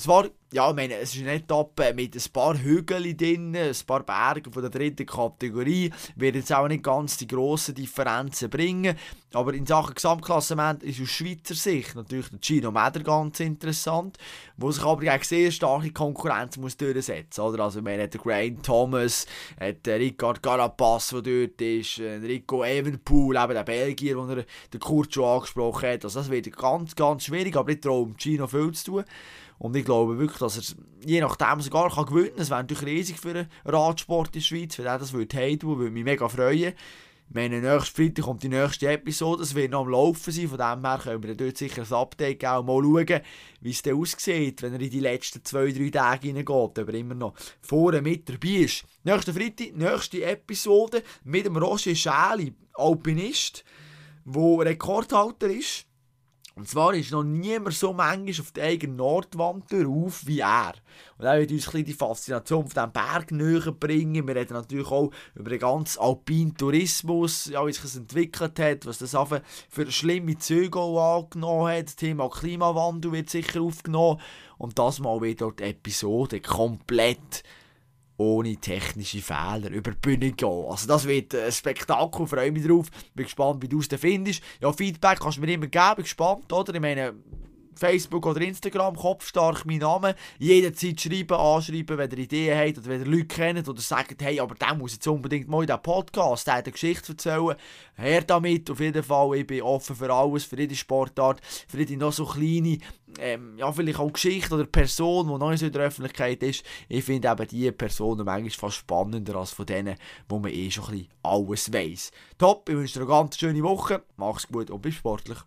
Zwar, ja, ich meine, es ist eine Etappe mit ein paar Hügeln drin, ein paar Berge von der dritten Kategorie. Wird jetzt auch nicht ganz die grossen Differenzen bringen. Aber in Sachen Gesamtklassement ist aus Schweizer Sicht natürlich der Gino Meder ganz interessant, wo sich aber gegen sehr starke Konkurrenz muss durchsetzen muss. Also, man hat Grant Thomas, hat Ricard Carapaz, der dort ist, Rico Evenpool, eben der Belgier, den der Kurt schon angesprochen hat. Also, das wird ganz, ganz schwierig, aber ich traue Gino viel zu tun. Und ich glaube wirklich, dass er je nachdem sogar kann gewinnen kann. Es wäre natürlich riesig für einen Radsport in der Schweiz, wenn er das würde haben würde mich mega freuen. Meine, nächsten Freitag kommt die nächste Episode, es wird noch am Laufen sein, von dem her können wir dort sicher ein Update und mal schauen, wie es dann aussieht, wenn er in die letzten zwei, drei Tage reingeht, ob er immer noch vorne mit dabei ist. Nächsten Freitag, nächste Episode mit dem Roger Schäli, Alpinist, der Rekordhalter ist und zwar ist noch niemand so manchmal auf der eigenen Nordwand auf wie er. Und er wird uns die Faszination von diesem Berg näher bringen. Wir reden natürlich auch über den ganzen alpinen Tourismus, ja, wie sich das entwickelt hat, was das für schlimme Züge angenommen hat. Das Thema Klimawandel wird sicher aufgenommen. Und das mal wieder die Episode komplett ohne technische Fehler über die Bühne gehen. Also das wird ein Spektakel, freue mich drauf. Bin gespannt, wie du es findest. Ja, Feedback kannst du mir immer geben, bin gespannt, oder? Ich meine, Facebook oder Instagram, Kopfstark mein Name. Jederzeit schreiben, anschreiben, wenn ihr Ideen habt oder wenn ihr Leute kennt oder sagt, hey, aber der muss jetzt unbedingt mal in diesen Podcast, der eine Geschichte erzählen. Her damit, auf jeden Fall. Ich bin offen für alles, für jede Sportart, für jede noch so kleine, ähm, ja, vielleicht auch Geschichte oder Person, die noch in der Öffentlichkeit ist. Ich finde eben diese Personen manchmal fast spannender als von denen, wo man eh schon ein bisschen alles weiss. Top, ich wünsche dir eine ganz schöne Woche, mach's gut und bis sportlich.